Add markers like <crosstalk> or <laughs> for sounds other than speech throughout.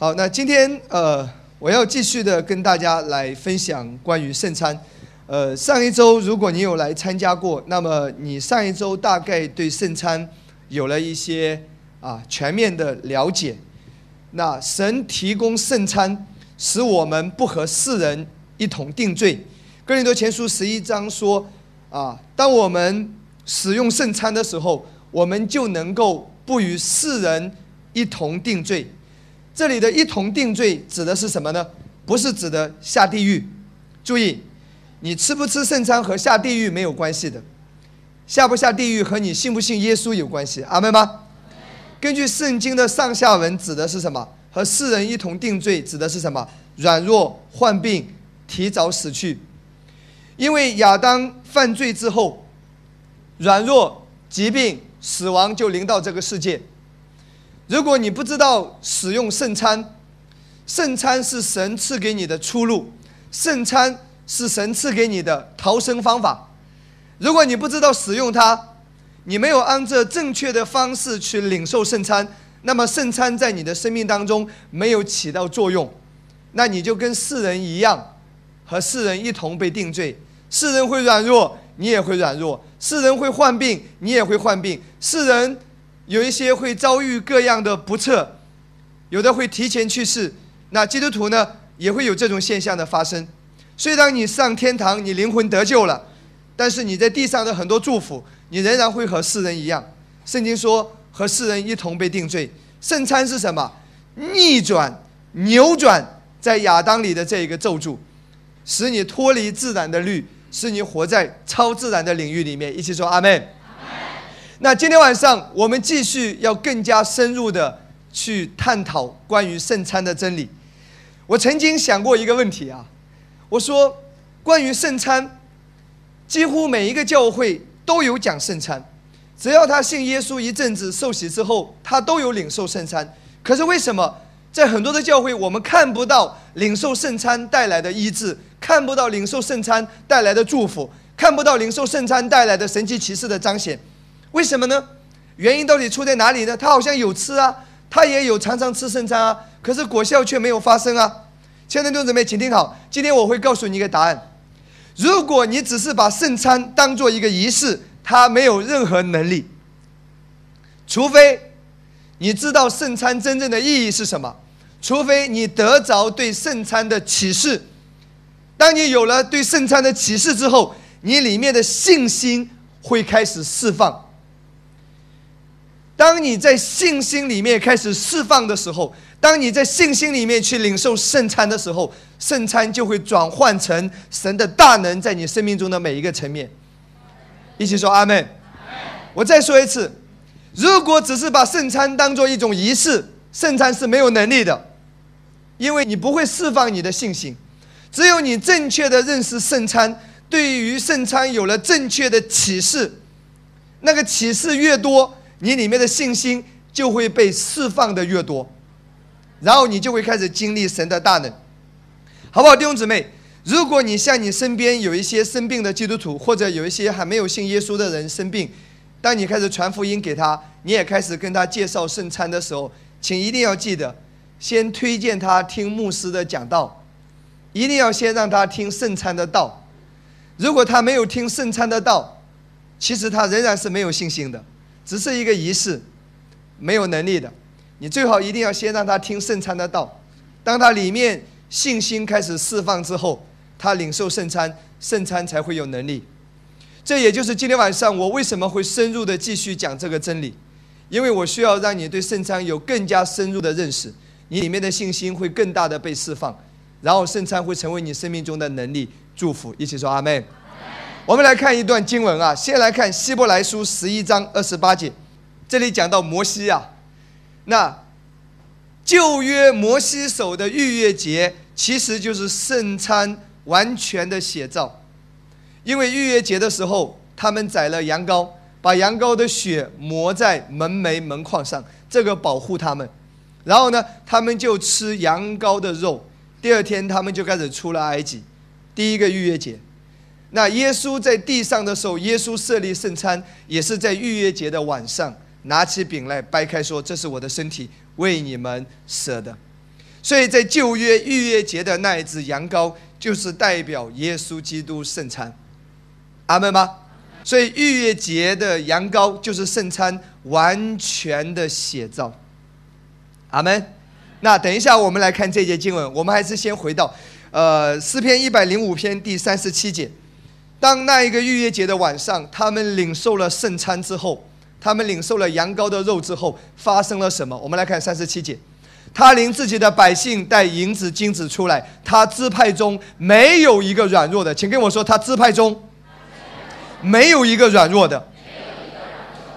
好，那今天呃，我要继续的跟大家来分享关于圣餐。呃，上一周如果你有来参加过，那么你上一周大概对圣餐有了一些啊全面的了解。那神提供圣餐，使我们不和世人一同定罪。哥林多前书十一章说啊，当我们使用圣餐的时候，我们就能够不与世人一同定罪。这里的一同定罪指的是什么呢？不是指的下地狱。注意，你吃不吃圣餐和下地狱没有关系的，下不下地狱和你信不信耶稣有关系。阿门吗？根据圣经的上下文，指的是什么？和世人一同定罪，指的是什么？软弱、患病、提早死去。因为亚当犯罪之后，软弱、疾病、死亡就临到这个世界。如果你不知道使用圣餐，圣餐是神赐给你的出路，圣餐是神赐给你的逃生方法。如果你不知道使用它，你没有按照正确的方式去领受圣餐，那么圣餐在你的生命当中没有起到作用，那你就跟世人一样，和世人一同被定罪。世人会软弱，你也会软弱；世人会患病，你也会患病；世人。有一些会遭遇各样的不测，有的会提前去世。那基督徒呢，也会有这种现象的发生。虽然你上天堂，你灵魂得救了，但是你在地上的很多祝福，你仍然会和世人一样。圣经说，和世人一同被定罪。圣餐是什么？逆转、扭转在亚当里的这一个咒诅，使你脱离自然的律，使你活在超自然的领域里面。一起说阿门。那今天晚上我们继续要更加深入的去探讨关于圣餐的真理。我曾经想过一个问题啊，我说关于圣餐，几乎每一个教会都有讲圣餐，只要他信耶稣一阵子受洗之后，他都有领受圣餐。可是为什么在很多的教会我们看不到领受圣餐带来的医治，看不到领受圣餐带来的祝福，看不到领受圣餐带来的神奇奇事的彰显？为什么呢？原因到底出在哪里呢？他好像有吃啊，他也有常常吃圣餐啊，可是果效却没有发生啊。亲爱的弟兄姊妹，请听好，今天我会告诉你一个答案。如果你只是把圣餐当做一个仪式，它没有任何能力。除非你知道圣餐真正的意义是什么，除非你得着对圣餐的启示。当你有了对圣餐的启示之后，你里面的信心会开始释放。当你在信心里面开始释放的时候，当你在信心里面去领受圣餐的时候，圣餐就会转换成神的大能在你生命中的每一个层面。一起说阿门。我再说一次，如果只是把圣餐当做一种仪式，圣餐是没有能力的，因为你不会释放你的信心。只有你正确的认识圣餐，对于圣餐有了正确的启示，那个启示越多。你里面的信心就会被释放的越多，然后你就会开始经历神的大能，好不好，弟兄姊妹？如果你像你身边有一些生病的基督徒，或者有一些还没有信耶稣的人生病，当你开始传福音给他，你也开始跟他介绍圣餐的时候，请一定要记得，先推荐他听牧师的讲道，一定要先让他听圣餐的道。如果他没有听圣餐的道，其实他仍然是没有信心的。只是一个仪式，没有能力的，你最好一定要先让他听圣餐的道，当他里面信心开始释放之后，他领受圣餐，圣餐才会有能力。这也就是今天晚上我为什么会深入的继续讲这个真理，因为我需要让你对圣餐有更加深入的认识，你里面的信心会更大的被释放，然后圣餐会成为你生命中的能力祝福。一起说阿门。我们来看一段经文啊，先来看希伯来书十一章二十八节，这里讲到摩西啊，那旧约摩西守的逾越节，其实就是圣餐完全的写照，因为逾越节的时候，他们宰了羊羔，把羊羔的血抹在门楣门框上，这个保护他们，然后呢，他们就吃羊羔的肉，第二天他们就开始出了埃及，第一个逾越节。那耶稣在地上的时候，耶稣设立圣餐，也是在逾越节的晚上，拿起饼来掰开，说：“这是我的身体，为你们舍的。”所以在旧约逾越节的那一只羊羔，就是代表耶稣基督圣餐。阿门吗？所以逾越节的羊羔就是圣餐完全的写照。阿门。那等一下我们来看这节经文，我们还是先回到，呃，诗篇一百零五篇第三十七节。当那一个逾越节的晚上，他们领受了圣餐之后，他们领受了羊羔的肉之后，发生了什么？我们来看三十七节。他领自己的百姓带银子金子出来，他支派中没有一个软弱的，请跟我说，他支派中没有一个软弱的。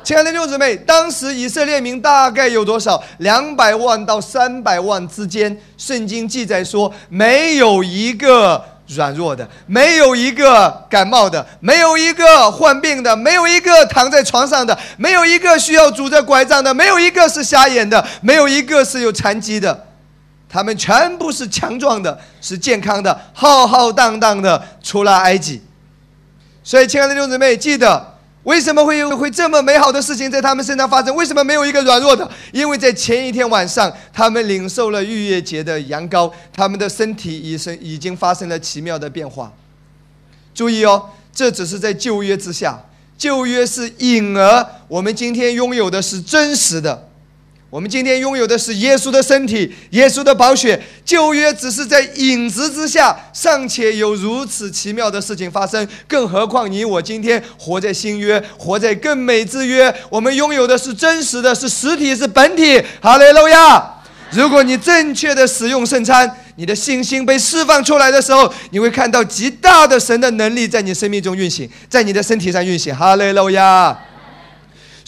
亲爱的六姊妹，当时以色列民大概有多少？两百万到三百万之间。圣经记载说，没有一个软弱的，没有一个感冒的，没有一个患病的，没有一个躺在床上的，没有一个需要拄着拐杖的，没有一个是瞎眼的，没有一个是有残疾的。他们全部是强壮的，是健康的，浩浩荡荡的出了埃及。所以，亲爱的弟兄姊妹，记得。为什么会有会这么美好的事情在他们身上发生？为什么没有一个软弱的？因为在前一天晚上，他们领受了逾越节的羊羔，他们的身体已生已经发生了奇妙的变化。注意哦，这只是在旧约之下，旧约是隐而，我们今天拥有的是真实的。我们今天拥有的是耶稣的身体，耶稣的宝血。旧约只是在影子之下，尚且有如此奇妙的事情发生，更何况你我今天活在新约，活在更美之约。我们拥有的是真实的，是实体，是本体。哈利路亚！如果你正确的使用圣餐，你的信心被释放出来的时候，你会看到极大的神的能力在你生命中运行，在你的身体上运行。哈利路亚！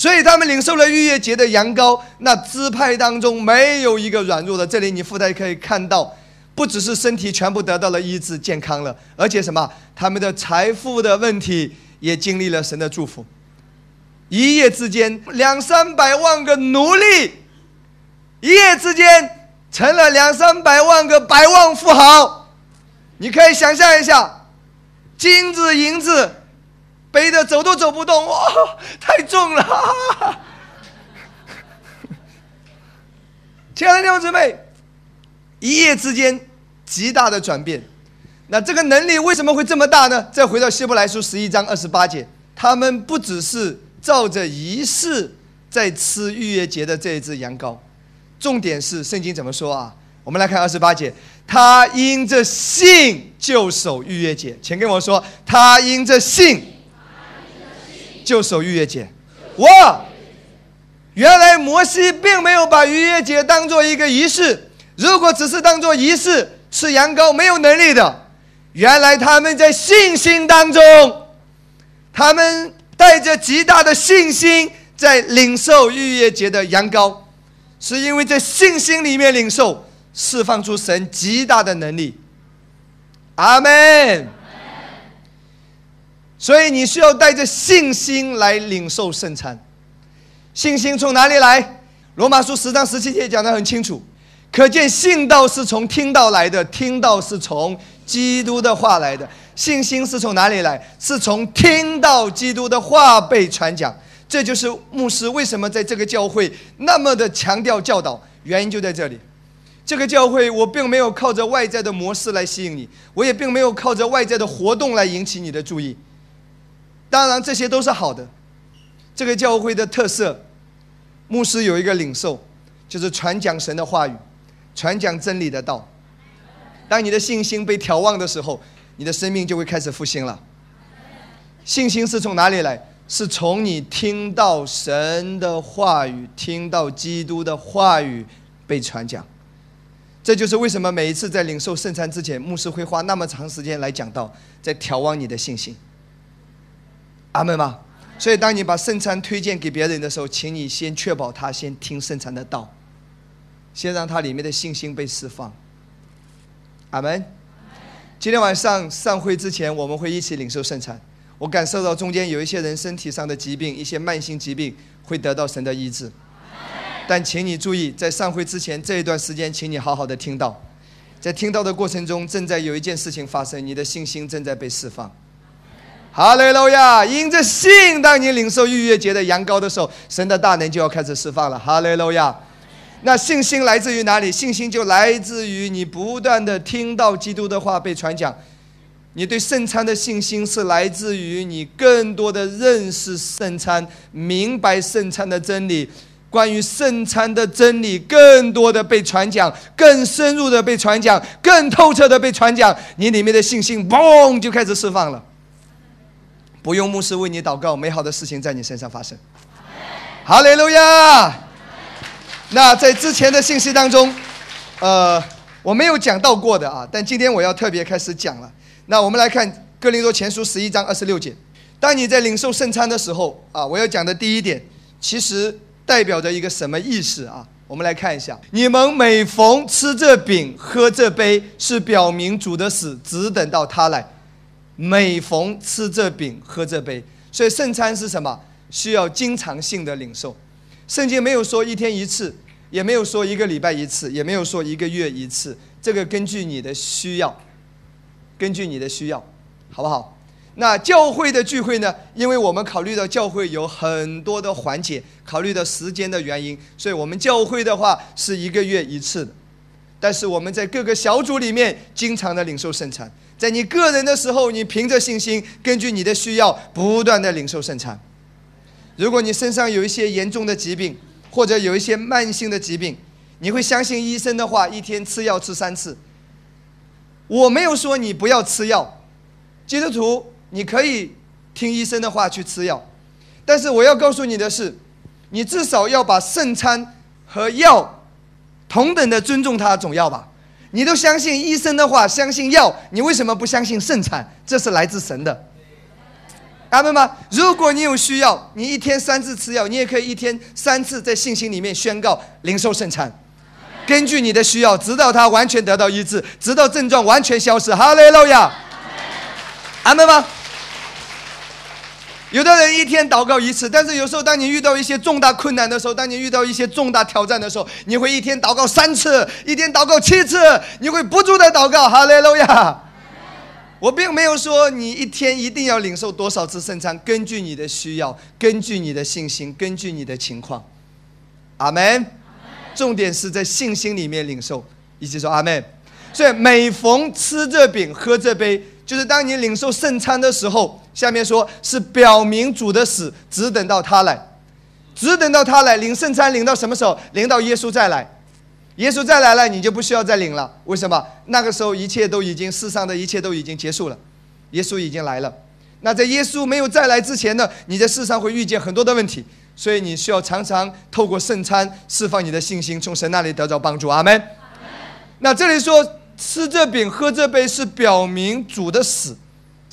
所以他们领受了逾越节的羊羔，那支派当中没有一个软弱的。这里你附带可以看到，不只是身体全部得到了医治、健康了，而且什么？他们的财富的问题也经历了神的祝福。一夜之间，两三百万个奴隶，一夜之间成了两三百万个百万富豪。你可以想象一下，金子、银子。背的走都走不动，哇，太重了！<laughs> 亲爱的弟兄姊妹，一夜之间极大的转变，那这个能力为什么会这么大呢？再回到希伯来书十一章二十八节，他们不只是照着仪式在吃逾越节的这一只羊羔，重点是圣经怎么说啊？我们来看二十八节，他因着信就守逾越节，请跟我说，他因着信。就守逾越节，哇！原来摩西并没有把逾越节当做一个仪式。如果只是当做仪式吃羊羔，没有能力的。原来他们在信心当中，他们带着极大的信心在领受逾越节的羊羔，是因为在信心里面领受，释放出神极大的能力。阿门。所以你需要带着信心来领受圣餐。信心从哪里来？罗马书十章十七节讲得很清楚，可见信道是从听到来的，听到是从基督的话来的。信心是从哪里来？是从听到基督的话被传讲。这就是牧师为什么在这个教会那么的强调教导，原因就在这里。这个教会我并没有靠着外在的模式来吸引你，我也并没有靠着外在的活动来引起你的注意。当然，这些都是好的。这个教会的特色，牧师有一个领受，就是传讲神的话语，传讲真理的道。当你的信心被眺望的时候，你的生命就会开始复兴了。信心是从哪里来？是从你听到神的话语，听到基督的话语被传讲。这就是为什么每一次在领受圣餐之前，牧师会花那么长时间来讲到，在眺望你的信心。阿门吗？所以，当你把圣餐推荐给别人的时候，请你先确保他先听圣餐的道，先让他里面的信心被释放。阿门。今天晚上散会之前，我们会一起领受圣餐。我感受到中间有一些人身体上的疾病，一些慢性疾病会得到神的医治。但请你注意，在散会之前这一段时间，请你好好的听到，在听到的过程中，正在有一件事情发生，你的信心正在被释放。哈利路亚！因着信，当你领受逾越节的羊羔的时候，神的大能就要开始释放了。哈利路亚！那信心来自于哪里？信心就来自于你不断的听到基督的话被传讲。你对圣餐的信心是来自于你更多的认识圣餐，明白圣餐的真理。关于圣餐的真理，更多的被传讲，更深入的被传讲，更透彻的被传讲，你里面的信心嘣就开始释放了。不用牧师为你祷告，美好的事情在你身上发生。哈利路亚。那在之前的信息当中，呃，我没有讲到过的啊，但今天我要特别开始讲了。那我们来看《哥林多前书》十一章二十六节。当你在领受圣餐的时候啊，我要讲的第一点，其实。代表着一个什么意思啊？我们来看一下，你们每逢吃这饼、喝这杯，是表明主的死，只等到他来。每逢吃这饼、喝这杯，所以圣餐是什么？需要经常性的领受。圣经没有说一天一次，也没有说一个礼拜一次，也没有说一个月一次。这个根据你的需要，根据你的需要，好不好？那教会的聚会呢？因为我们考虑到教会有很多的环节，考虑到时间的原因，所以我们教会的话是一个月一次的。但是我们在各个小组里面经常的领受圣餐，在你个人的时候，你凭着信心，根据你的需要不断的领受圣餐。如果你身上有一些严重的疾病，或者有一些慢性的疾病，你会相信医生的话，一天吃药吃三次。我没有说你不要吃药，基督徒。你可以听医生的话去吃药，但是我要告诉你的是，你至少要把圣餐和药同等的尊重它，总要吧？你都相信医生的话，相信药，你为什么不相信圣产？这是来自神的，阿门吗？如果你有需要，你一天三次吃药，你也可以一天三次在信心里面宣告灵受圣产，根据你的需要，直到它完全得到医治，直到症状完全消失。哈利路亚，阿门吗？有的人一天祷告一次，但是有时候当你遇到一些重大困难的时候，当你遇到一些重大挑战的时候，你会一天祷告三次，一天祷告七次，你会不住的祷告。哈利路亚！我并没有说你一天一定要领受多少次圣餐，根据你的需要，根据你的信心，根据你的情况。阿门。重点是在信心里面领受，一起说阿门。所以每逢吃这饼，喝这杯。就是当你领受圣餐的时候，下面说是表明主的死，只等到他来，只等到他来领圣餐，领到什么时候？领到耶稣再来，耶稣再来了，你就不需要再领了。为什么？那个时候一切都已经世上的一切都已经结束了，耶稣已经来了。那在耶稣没有再来之前呢，你在世上会遇见很多的问题，所以你需要常常透过圣餐释放你的信心，从神那里得到帮助。阿门。那这里说。吃这饼喝这杯是表明主的死，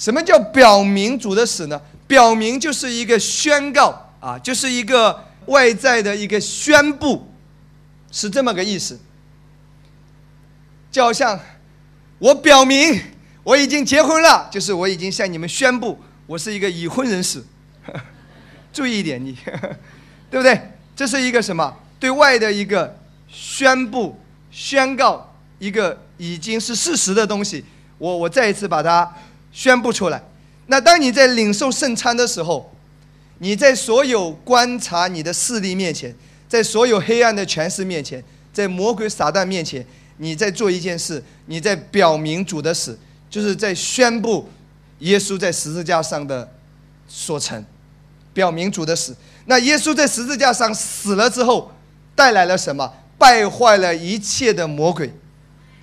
什么叫表明主的死呢？表明就是一个宣告啊，就是一个外在的一个宣布，是这么个意思。就好像我表明我已经结婚了，就是我已经向你们宣布我是一个已婚人士。<laughs> 注意一点，你 <laughs> 对不对？这是一个什么？对外的一个宣布、宣告一个。已经是事实的东西，我我再一次把它宣布出来。那当你在领受圣餐的时候，你在所有观察你的势力面前，在所有黑暗的权势面前，在魔鬼撒旦面前，你在做一件事，你在表明主的死，就是在宣布耶稣在十字架上的所成，表明主的死。那耶稣在十字架上死了之后，带来了什么？败坏了一切的魔鬼。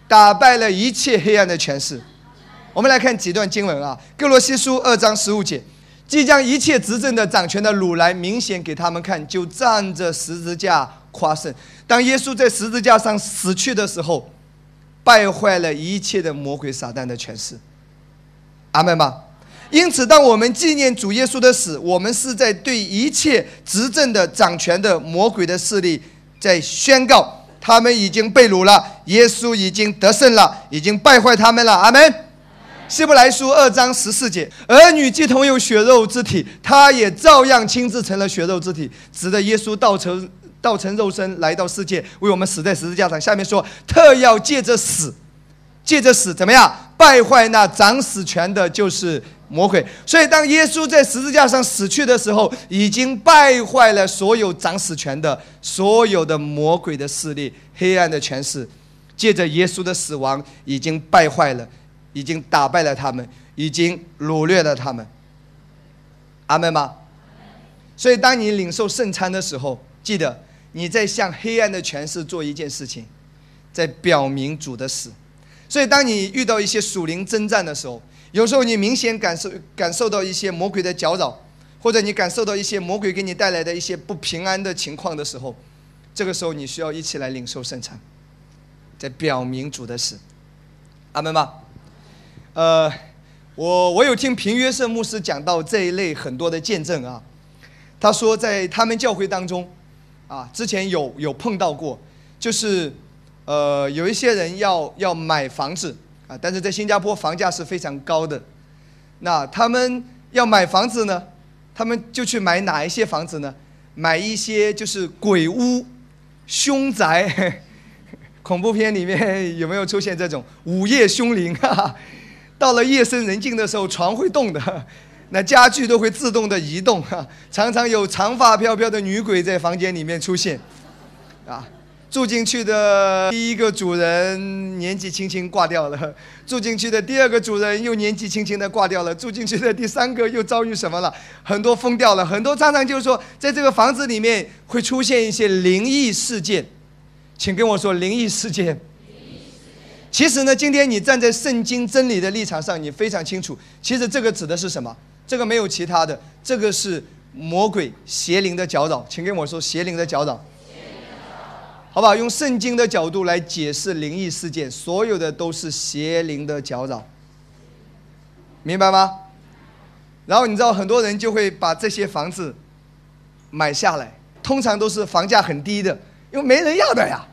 打败了一切黑暗的权势。我们来看几段经文啊，《哥罗西书》二章十五节，即将一切执政的掌权的掳来，明显给他们看，就站着十字架夸胜。当耶稣在十字架上死去的时候，败坏了一切的魔鬼撒旦的权势。阿门吗？因此，当我们纪念主耶稣的死，我们是在对一切执政的掌权的魔鬼的势力在宣告。他们已经被掳了，耶稣已经得胜了，已经败坏他们了。阿门。希伯来书二章十四节，儿女既同有血肉之体，他也照样亲自成了血肉之体，指的耶稣道成道成肉身来到世界，为我们死在十字架上。下面说，特要借着死，借着死怎么样败坏那掌死权的，就是魔鬼。所以当耶稣在十字架上死去的时候，已经败坏了所有掌死权的、所有的魔鬼的势力、黑暗的权势。借着耶稣的死亡，已经败坏了，已经打败了他们，已经掳掠了他们。阿门吗？所以当你领受圣餐的时候，记得你在向黑暗的权势做一件事情，在表明主的死。所以当你遇到一些属灵征战的时候，有时候你明显感受感受到一些魔鬼的搅扰，或者你感受到一些魔鬼给你带来的一些不平安的情况的时候，这个时候你需要一起来领受圣餐。在表明主的死，阿门吗？呃，我我有听平约瑟牧师讲到这一类很多的见证啊。他说在他们教会当中，啊，之前有有碰到过，就是呃有一些人要要买房子啊，但是在新加坡房价是非常高的。那他们要买房子呢，他们就去买哪一些房子呢？买一些就是鬼屋、凶宅。<laughs> 恐怖片里面有没有出现这种午夜凶铃？哈哈到了夜深人静的时候，床会动的，<laughs> 那家具都会自动的移动，哈 <laughs> 常常有长发飘飘的女鬼在房间里面出现。啊，住进去的第一个主人年纪轻轻挂掉了，<laughs> 住进去的第二个主人又年纪轻轻的挂掉了，住进去的第三个又遭遇什么了？很多疯掉了，很多常常就是说，在这个房子里面会出现一些灵异事件。请跟我说灵异事件。其实呢，今天你站在圣经真理的立场上，你非常清楚。其实这个指的是什么？这个没有其他的，这个是魔鬼邪灵的搅扰。请跟我说邪灵的搅扰。好不好？用圣经的角度来解释灵异事件，所有的都是邪灵的搅扰，明白吗？然后你知道很多人就会把这些房子买下来，通常都是房价很低的。因为没人要的呀，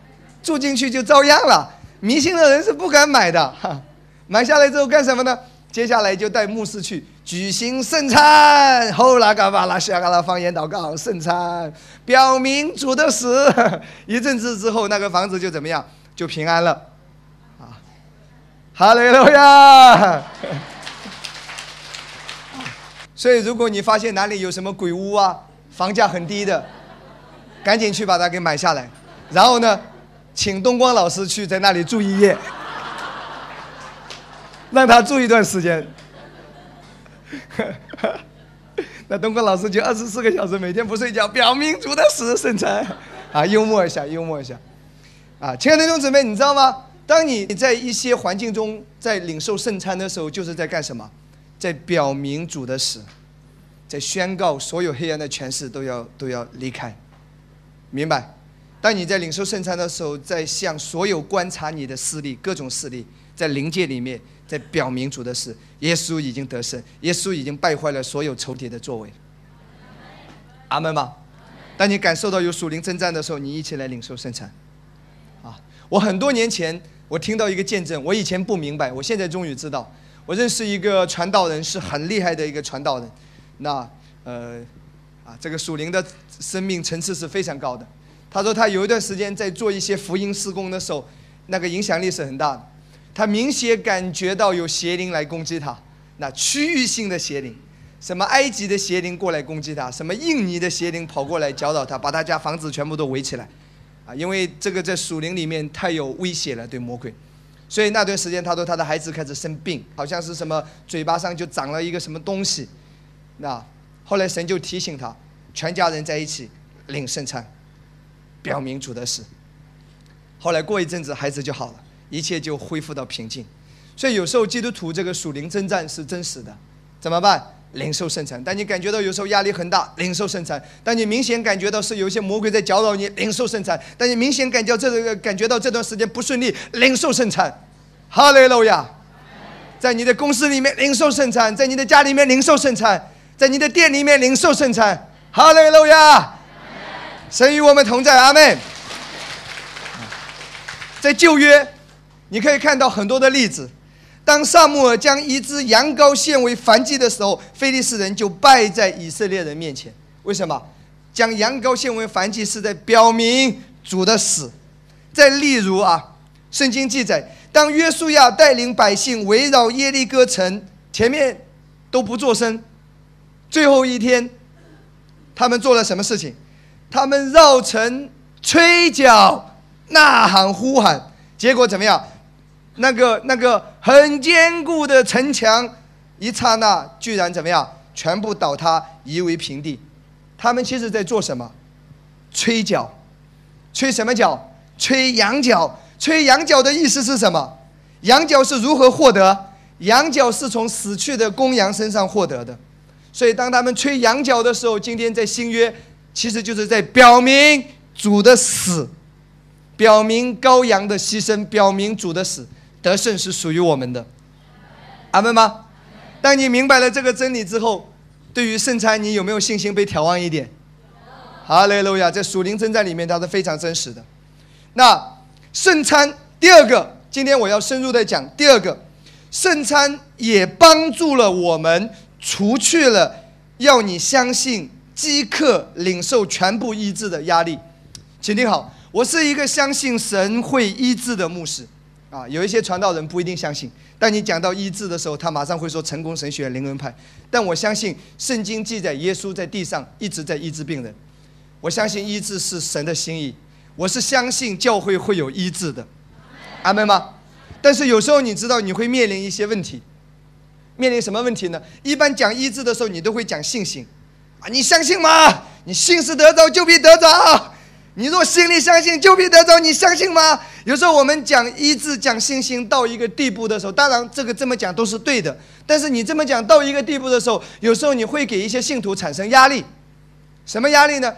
住进去就遭殃了。迷信的人是不敢买的。哈，<laughs> 买下来之后干什么呢？接下来就带牧师去举行圣餐，后拉嘎巴拉西嘎拉方言祷告圣餐，表明主的死。<laughs> 一阵子之后，那个房子就怎么样？就平安了。啊，哈雷路亚。<laughs> 所以，如果你发现哪里有什么鬼屋啊，房价很低的。赶紧去把它给买下来，然后呢，请东光老师去在那里住一夜，<laughs> 让他住一段时间。<laughs> 那东光老师就二十四个小时每天不睡觉，表明主的死圣餐啊，幽默一下，幽默一下。啊，亲爱的弟兄姊妹，你知道吗？当你在一些环境中在领受圣餐的时候，就是在干什么？在表明主的死，在宣告所有黑暗的权势都要都要离开。明白，当你在领受圣餐的时候，在向所有观察你的势力、各种势力，在灵界里面，在表明主的事。耶稣已经得胜，耶稣已经败坏了所有仇敌的作为。阿门吗？当你感受到有属灵征战的时候，你一起来领受圣餐。啊，我很多年前我听到一个见证，我以前不明白，我现在终于知道。我认识一个传道人，是很厉害的一个传道人。那呃。啊，这个属灵的生命层次是非常高的。他说他有一段时间在做一些福音施工的时候，那个影响力是很大的。他明显感觉到有邪灵来攻击他，那区域性的邪灵，什么埃及的邪灵过来攻击他，什么印尼的邪灵跑过来搅扰他，把他家房子全部都围起来。啊，因为这个在属灵里面太有威胁了，对魔鬼。所以那段时间他说他的孩子开始生病，好像是什么嘴巴上就长了一个什么东西，那。后来神就提醒他，全家人在一起领圣餐，表明主的死。后来过一阵子，孩子就好了，一切就恢复到平静。所以有时候基督徒这个属灵征战是真实的，怎么办？领受圣餐。当你感觉到有时候压力很大，领受圣餐；当你明显感觉到是有些魔鬼在搅扰你，领受圣餐；当你明显感觉这个感觉到这段时间不顺利，领受圣餐。哈雷路亚！在你的公司里面领受圣餐，在你的家里面领受圣餐。在你的店里面领受圣餐，哈雷路亚！神与我们同在，阿门。在旧约，你可以看到很多的例子。当萨穆尔将一只羊羔献为燔祭的时候，非利士人就败在以色列人面前。为什么？将羊羔献为燔祭是在表明主的死。再例如啊，圣经记载，当约书亚带领百姓围绕耶利哥城前面。都不做声。最后一天，他们做了什么事情？他们绕城吹角、呐喊、呼喊，结果怎么样？那个那个很坚固的城墙，一刹那居然怎么样？全部倒塌，夷为平地。他们其实在做什么？吹角，吹什么角？吹羊角。吹羊角的意思是什么？羊角是如何获得？羊角是从死去的公羊身上获得的。所以当他们吹羊角的时候，今天在新约，其实就是在表明主的死，表明羔羊的牺牲，表明主的死得胜是属于我们的。阿门吗？当你明白了这个真理之后，对于圣餐，你有没有信心被挑旺一点？哈利路亚！在属灵征战里面，它是非常真实的。那圣餐第二个，今天我要深入的讲第二个，圣餐也帮助了我们。除去了要你相信即刻领受全部医治的压力，请听好，我是一个相信神会医治的牧师，啊，有一些传道人不一定相信，但你讲到医治的时候，他马上会说成功神学灵恩派，但我相信圣经记载耶稣在地上一直在医治病人，我相信医治是神的心意，我是相信教会会有医治的，阿门吗？但是有时候你知道你会面临一些问题。面临什么问题呢？一般讲医治的时候，你都会讲信心，你相信吗？你信是得着，就必得着。你若心里相信，就必得着。你相信吗？有时候我们讲医治、讲信心到一个地步的时候，当然这个这么讲都是对的。但是你这么讲到一个地步的时候，有时候你会给一些信徒产生压力。什么压力呢？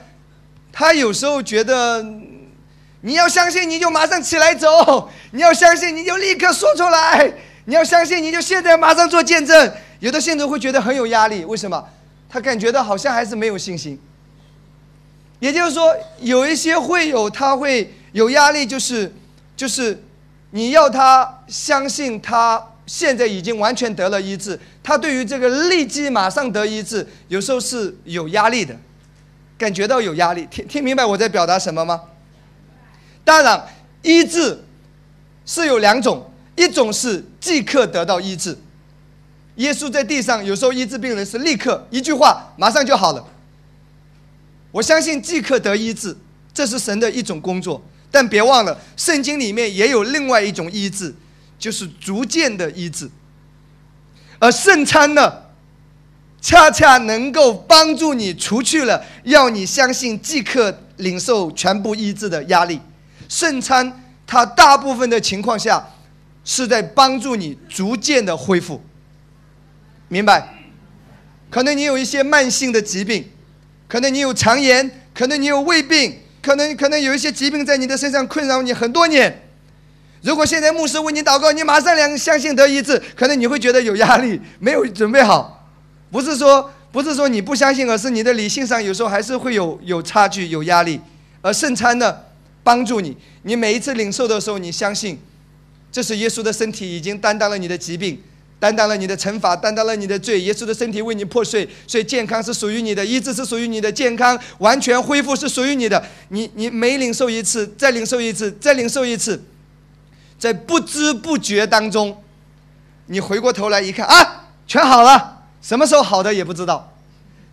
他有时候觉得你要相信，你就马上起来走；你要相信，你就立刻说出来。你要相信，你就现在马上做见证。有的信徒会觉得很有压力，为什么？他感觉到好像还是没有信心。也就是说，有一些会有他会有压力，就是就是你要他相信他现在已经完全得了医治，他对于这个立即马上得医治，有时候是有压力的，感觉到有压力。听听明白我在表达什么吗？当然，医治是有两种。一种是即刻得到医治，耶稣在地上有时候医治病人是立刻一句话马上就好了。我相信即刻得医治，这是神的一种工作。但别忘了，圣经里面也有另外一种医治，就是逐渐的医治。而圣餐呢，恰恰能够帮助你除去了要你相信即刻领受全部医治的压力。圣餐它大部分的情况下。是在帮助你逐渐的恢复，明白？可能你有一些慢性的疾病，可能你有肠炎，可能你有胃病，可能可能有一些疾病在你的身上困扰你很多年。如果现在牧师为你祷告，你马上两相信得医治，可能你会觉得有压力，没有准备好。不是说不是说你不相信，而是你的理性上有时候还是会有有差距、有压力。而圣餐呢，帮助你，你每一次领受的时候，你相信。这是耶稣的身体已经担当了你的疾病，担当了你的惩罚，担当了你的罪。耶稣的身体为你破碎，所以健康是属于你的，医治是属于你的，健康完全恢复是属于你的。你你每领受一次，再领受一次，再领受一次，在不知不觉当中，你回过头来一看啊，全好了。什么时候好的也不知道。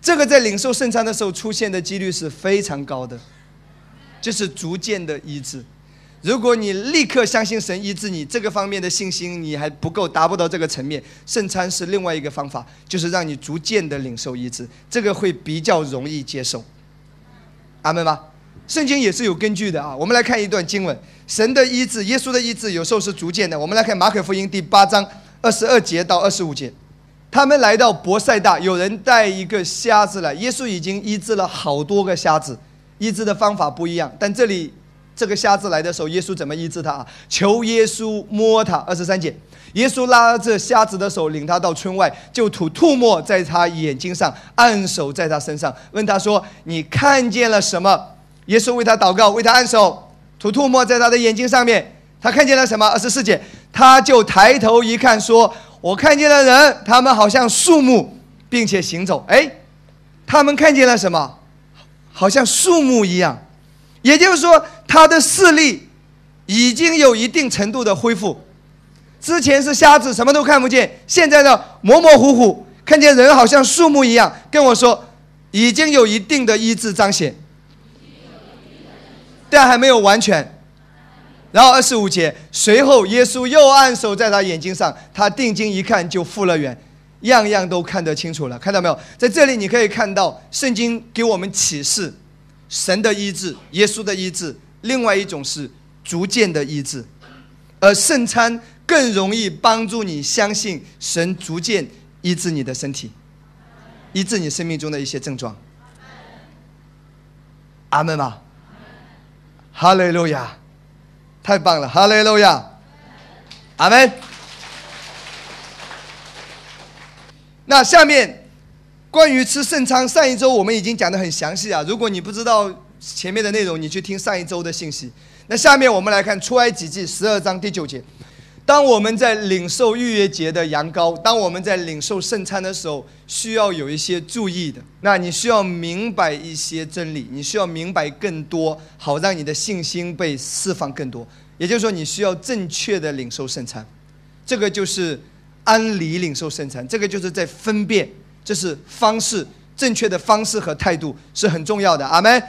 这个在领受圣餐的时候出现的几率是非常高的，就是逐渐的医治。如果你立刻相信神医治你，这个方面的信心你还不够，达不到这个层面。圣餐是另外一个方法，就是让你逐渐的领受医治，这个会比较容易接受。阿门吗？圣经也是有根据的啊。我们来看一段经文：神的医治，耶稣的医治，有时候是逐渐的。我们来看马可福音第八章二十二节到二十五节，他们来到博塞大，有人带一个瞎子来，耶稣已经医治了好多个瞎子，医治的方法不一样，但这里。这个瞎子来的时候，耶稣怎么医治他啊？求耶稣摸他。二十三节，耶稣拉着瞎子的手，领他到村外，就吐吐沫在他眼睛上，按手在他身上，问他说：“你看见了什么？”耶稣为他祷告，为他按手，吐吐沫在他的眼睛上面。他看见了什么？二十四节，他就抬头一看，说：“我看见了人，他们好像树木，并且行走。”哎，他们看见了什么？好像树木一样。也就是说，他的视力已经有一定程度的恢复。之前是瞎子，什么都看不见；现在呢，模模糊糊，看见人好像树木一样，跟我说，已经有一定的医治彰显，但还没有完全。然后二十五节，随后耶稣又按手在他眼睛上，他定睛一看就复了原，样样都看得清楚了。看到没有？在这里你可以看到圣经给我们启示，神的医治，耶稣的医治。另外一种是逐渐的医治，而圣餐更容易帮助你相信神逐渐医治你的身体，医治你生命中的一些症状。阿门吧，哈利路亚。太棒了，哈利路亚，阿门。那下面关于吃圣餐，上一周我们已经讲的很详细啊。如果你不知道前面的内容，你去听上一周的信息。那下面我们来看出埃及记十二章第九节。当我们在领受逾越节的羊羔，当我们在领受圣餐的时候，需要有一些注意的。那你需要明白一些真理，你需要明白更多，好让你的信心被释放更多。也就是说，你需要正确的领受圣餐，这个就是安理领受圣餐，这个就是在分辨，这是方式，正确的方式和态度是很重要的。阿门。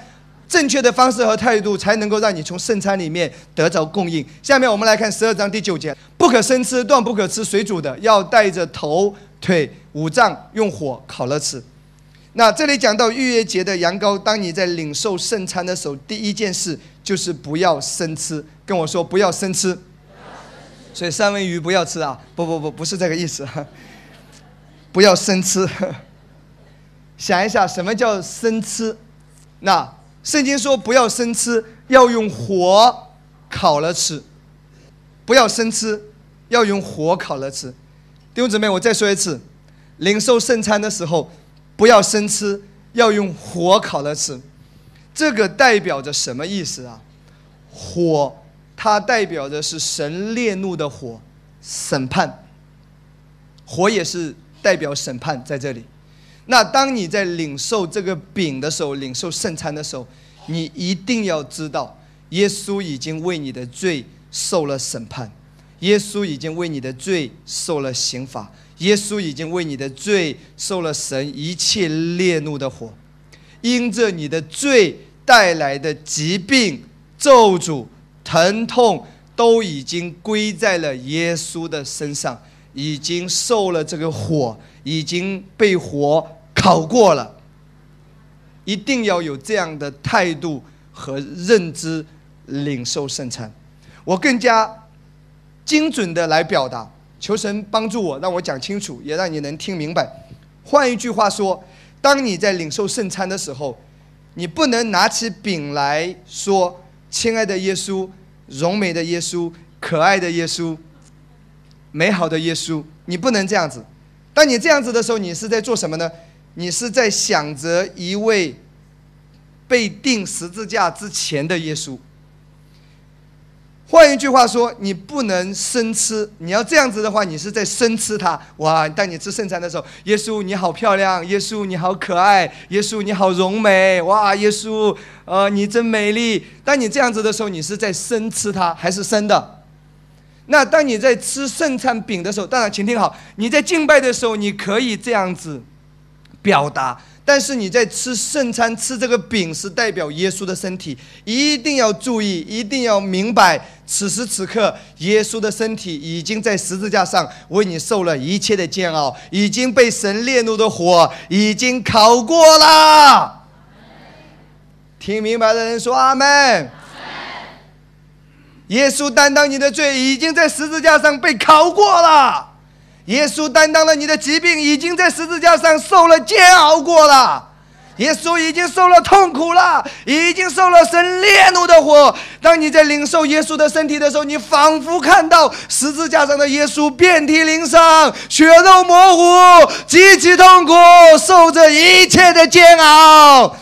正确的方式和态度才能够让你从圣餐里面得着供应。下面我们来看十二章第九节：不可生吃，断不可吃水煮的，要带着头、腿、五脏用火烤了吃。那这里讲到逾越节的羊羔，当你在领受圣餐的时候，第一件事就是不要生吃。跟我说不要生吃。所以三文鱼不要吃啊！不不不，不是这个意思。<laughs> 不要生吃。<laughs> 想一下，什么叫生吃？那。圣经说不要生吃，要用火烤了吃。不要生吃，要用火烤了吃。弟兄姊妹，我再说一次，领受圣餐的时候，不要生吃，要用火烤了吃。这个代表着什么意思啊？火，它代表的是神烈怒的火，审判。火也是代表审判在这里。那当你在领受这个饼的时候，领受圣餐的时候，你一定要知道，耶稣已经为你的罪受了审判，耶稣已经为你的罪受了刑罚，耶稣已经为你的罪受了神一切烈怒的火，因着你的罪带来的疾病、咒诅、疼痛，都已经归在了耶稣的身上，已经受了这个火。已经被火烤过了，一定要有这样的态度和认知，领受圣餐。我更加精准的来表达，求神帮助我，让我讲清楚，也让你能听明白。换一句话说，当你在领受圣餐的时候，你不能拿起饼来说：“亲爱的耶稣，荣美的耶稣，可爱的耶稣，美好的耶稣。”你不能这样子。当你这样子的时候，你是在做什么呢？你是在想着一位被钉十字架之前的耶稣。换一句话说，你不能生吃。你要这样子的话，你是在生吃他。哇！当你吃圣餐的时候，耶稣你好漂亮，耶稣你好可爱，耶稣你好荣美。哇！耶稣，呃，你真美丽。当你这样子的时候，你是在生吃他，还是生的？那当你在吃圣餐饼的时候，当然，请听好，你在敬拜的时候，你可以这样子表达；但是你在吃圣餐、吃这个饼是代表耶稣的身体，一定要注意，一定要明白，此时此刻，耶稣的身体已经在十字架上为你受了一切的煎熬，已经被神烈怒的火已经烤过了。听明白的人说阿门。耶稣担当你的罪，已经在十字架上被烤过了；耶稣担当了你的疾病，已经在十字架上受了煎熬过了；耶稣已经受了痛苦了，已经受了神烈怒的火。当你在领受耶稣的身体的时候，你仿佛看到十字架上的耶稣遍体鳞伤、血肉模糊、极其痛苦，受着一切的煎熬。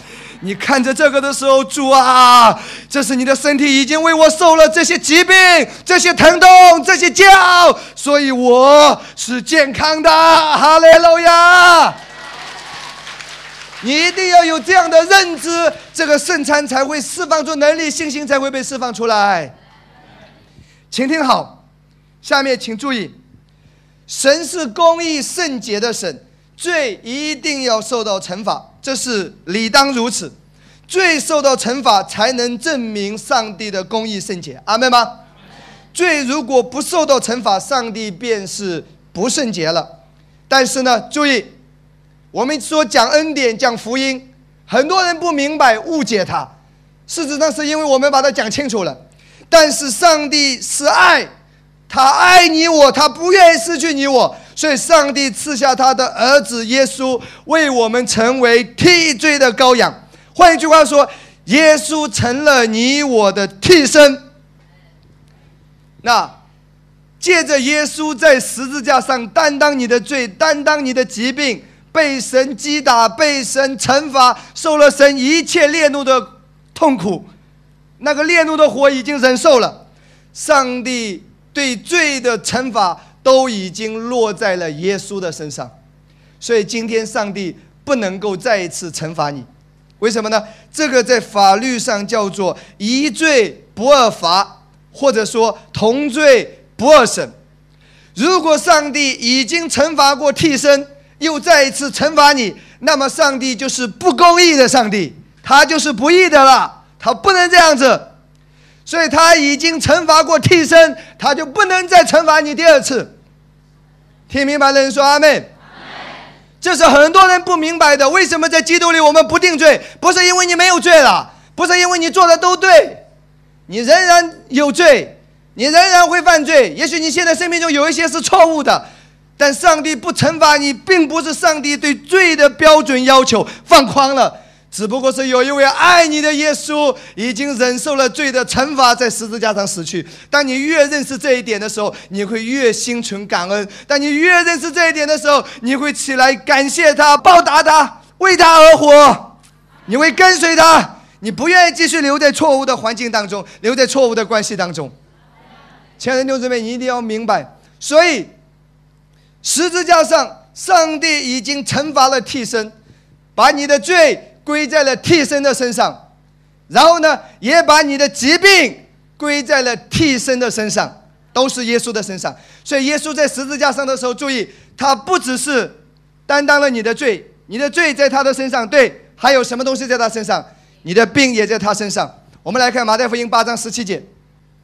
你看着这个的时候，主啊，这是你的身体已经为我受了这些疾病、这些疼痛、这些煎熬，所以我是健康的。哈利路亚！你一定要有这样的认知，这个圣餐才会释放出能力，信心才会被释放出来。请听好，下面请注意，神是公义圣洁的神。罪一定要受到惩罚，这是理当如此。罪受到惩罚，才能证明上帝的公义圣洁。阿门吗？罪如果不受到惩罚，上帝便是不圣洁了。但是呢，注意，我们说讲恩典、讲福音，很多人不明白、误解它。事实上，是因为我们把它讲清楚了。但是上帝是爱，他爱你我，他不愿意失去你我，所以上帝赐下他的儿子耶稣，为我们成为替罪的羔羊。换一句话说，耶稣成了你我的替身。那借着耶稣在十字架上担当你的罪，担当你的疾病，被神击打，被神惩罚，受了神一切烈怒的痛苦。那个烈怒的火已经忍受了，上帝对罪的惩罚都已经落在了耶稣的身上，所以今天上帝不能够再一次惩罚你，为什么呢？这个在法律上叫做一罪不二罚，或者说同罪不二审。如果上帝已经惩罚过替身，又再一次惩罚你，那么上帝就是不公义的上帝，他就是不义的了。他不能这样子，所以他已经惩罚过替身，他就不能再惩罚你第二次。听明白的人说阿妹。这是很多人不明白的。为什么在基督里我们不定罪？不是因为你没有罪了，不是因为你做的都对，你仍然有罪，你仍然会犯罪。也许你现在生命中有一些是错误的，但上帝不惩罚你，并不是上帝对罪的标准要求放宽了。只不过是有一位爱你的耶稣，已经忍受了罪的惩罚，在十字架上死去。当你越认识这一点的时候，你会越心存感恩；当你越认识这一点的时候，你会起来感谢他、报答他、为他而活。你会跟随他，你不愿意继续留在错误的环境当中，留在错误的关系当中。亲爱的弟兄姊妹，你一定要明白，所以十字架上，上帝已经惩罚了替身，把你的罪。归在了替身的身上，然后呢，也把你的疾病归在了替身的身上，都是耶稣的身上。所以耶稣在十字架上的时候，注意，他不只是担当了你的罪，你的罪在他的身上，对，还有什么东西在他身上？你的病也在他身上。我们来看马太福音八章十七节，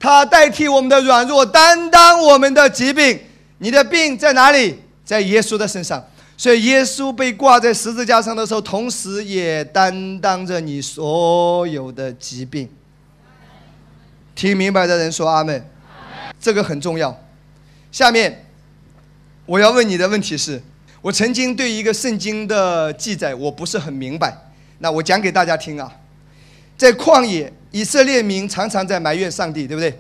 他代替我们的软弱，担当我们的疾病。你的病在哪里？在耶稣的身上。所以，耶稣被挂在十字架上的时候，同时也担当着你所有的疾病。听明白的人说阿门。这个很重要。下面我要问你的问题是：我曾经对一个圣经的记载我不是很明白，那我讲给大家听啊。在旷野，以色列民常常在埋怨上帝，对不对？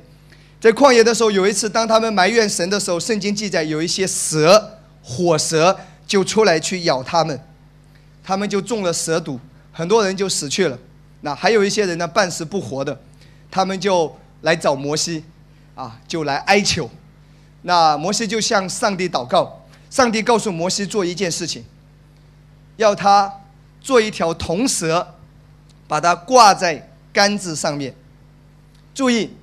在旷野的时候，有一次当他们埋怨神的时候，圣经记载有一些蛇、火蛇。就出来去咬他们，他们就中了蛇毒，很多人就死去了。那还有一些人呢，半死不活的，他们就来找摩西，啊，就来哀求。那摩西就向上帝祷告，上帝告诉摩西做一件事情，要他做一条铜蛇，把它挂在杆子上面。注意，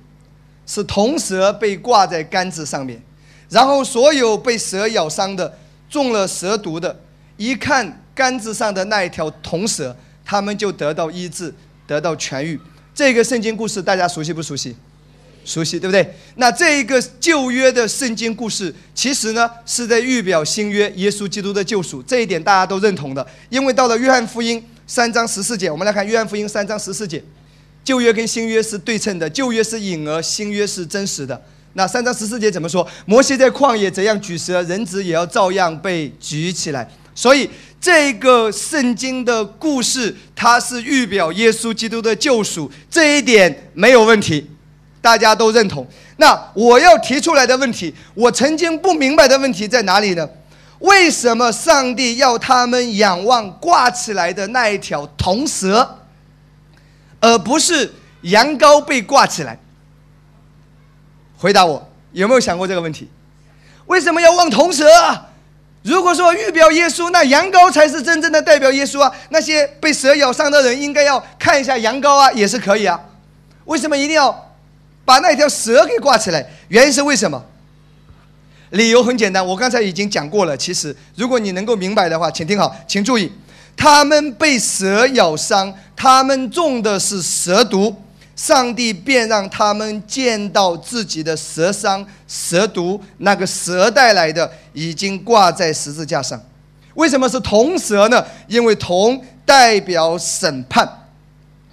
是铜蛇被挂在杆子上面，然后所有被蛇咬伤的。中了蛇毒的，一看杆子上的那一条铜蛇，他们就得到医治，得到痊愈。这个圣经故事大家熟悉不熟悉？熟悉，对不对？那这一个旧约的圣经故事，其实呢是在预表新约耶稣基督的救赎，这一点大家都认同的。因为到了约翰福音三章十四节，我们来看约翰福音三章十四节，旧约跟新约是对称的，旧约是隐而，新约是真实的。那三章十四节怎么说？摩西在旷野怎样举蛇，人子也要照样被举起来。所以这个圣经的故事，它是预表耶稣基督的救赎，这一点没有问题，大家都认同。那我要提出来的问题，我曾经不明白的问题在哪里呢？为什么上帝要他们仰望挂起来的那一条铜蛇，而不是羊羔被挂起来？回答我，有没有想过这个问题？为什么要望铜蛇啊？如果说预表耶稣，那羊羔才是真正的代表耶稣啊！那些被蛇咬伤的人应该要看一下羊羔啊，也是可以啊。为什么一定要把那条蛇给挂起来？原因是为什么？理由很简单，我刚才已经讲过了。其实，如果你能够明白的话，请听好，请注意，他们被蛇咬伤，他们中的是蛇毒，上帝便让他们见到自己的蛇伤、蛇毒，那个蛇带来的已经挂在十字架上。为什么是铜蛇呢？因为铜代表审判。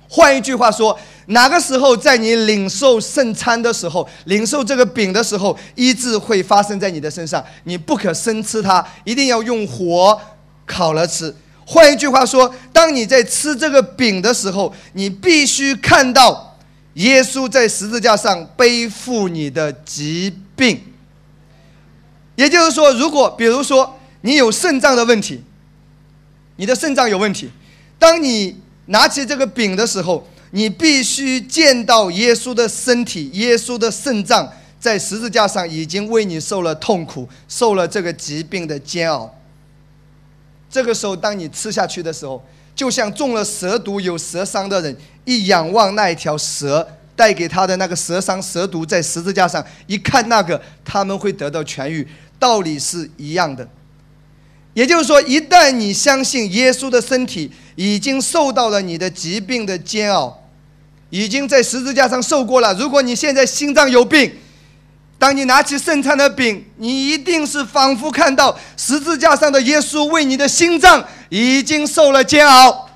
换一句话说。哪个时候，在你领受圣餐的时候，领受这个饼的时候，医治会发生在你的身上。你不可生吃它，一定要用火烤了吃。换一句话说，当你在吃这个饼的时候，你必须看到耶稣在十字架上背负你的疾病。也就是说，如果比如说你有肾脏的问题，你的肾脏有问题，当你拿起这个饼的时候。你必须见到耶稣的身体，耶稣的肾脏在十字架上已经为你受了痛苦，受了这个疾病的煎熬。这个时候，当你吃下去的时候，就像中了蛇毒、有蛇伤的人，一仰望那一条蛇带给他的那个蛇伤、蛇毒，在十字架上一看那个，他们会得到痊愈，道理是一样的。也就是说，一旦你相信耶稣的身体已经受到了你的疾病的煎熬。已经在十字架上受过了。如果你现在心脏有病，当你拿起圣餐的饼，你一定是仿佛看到十字架上的耶稣为你的心脏已经受了煎熬。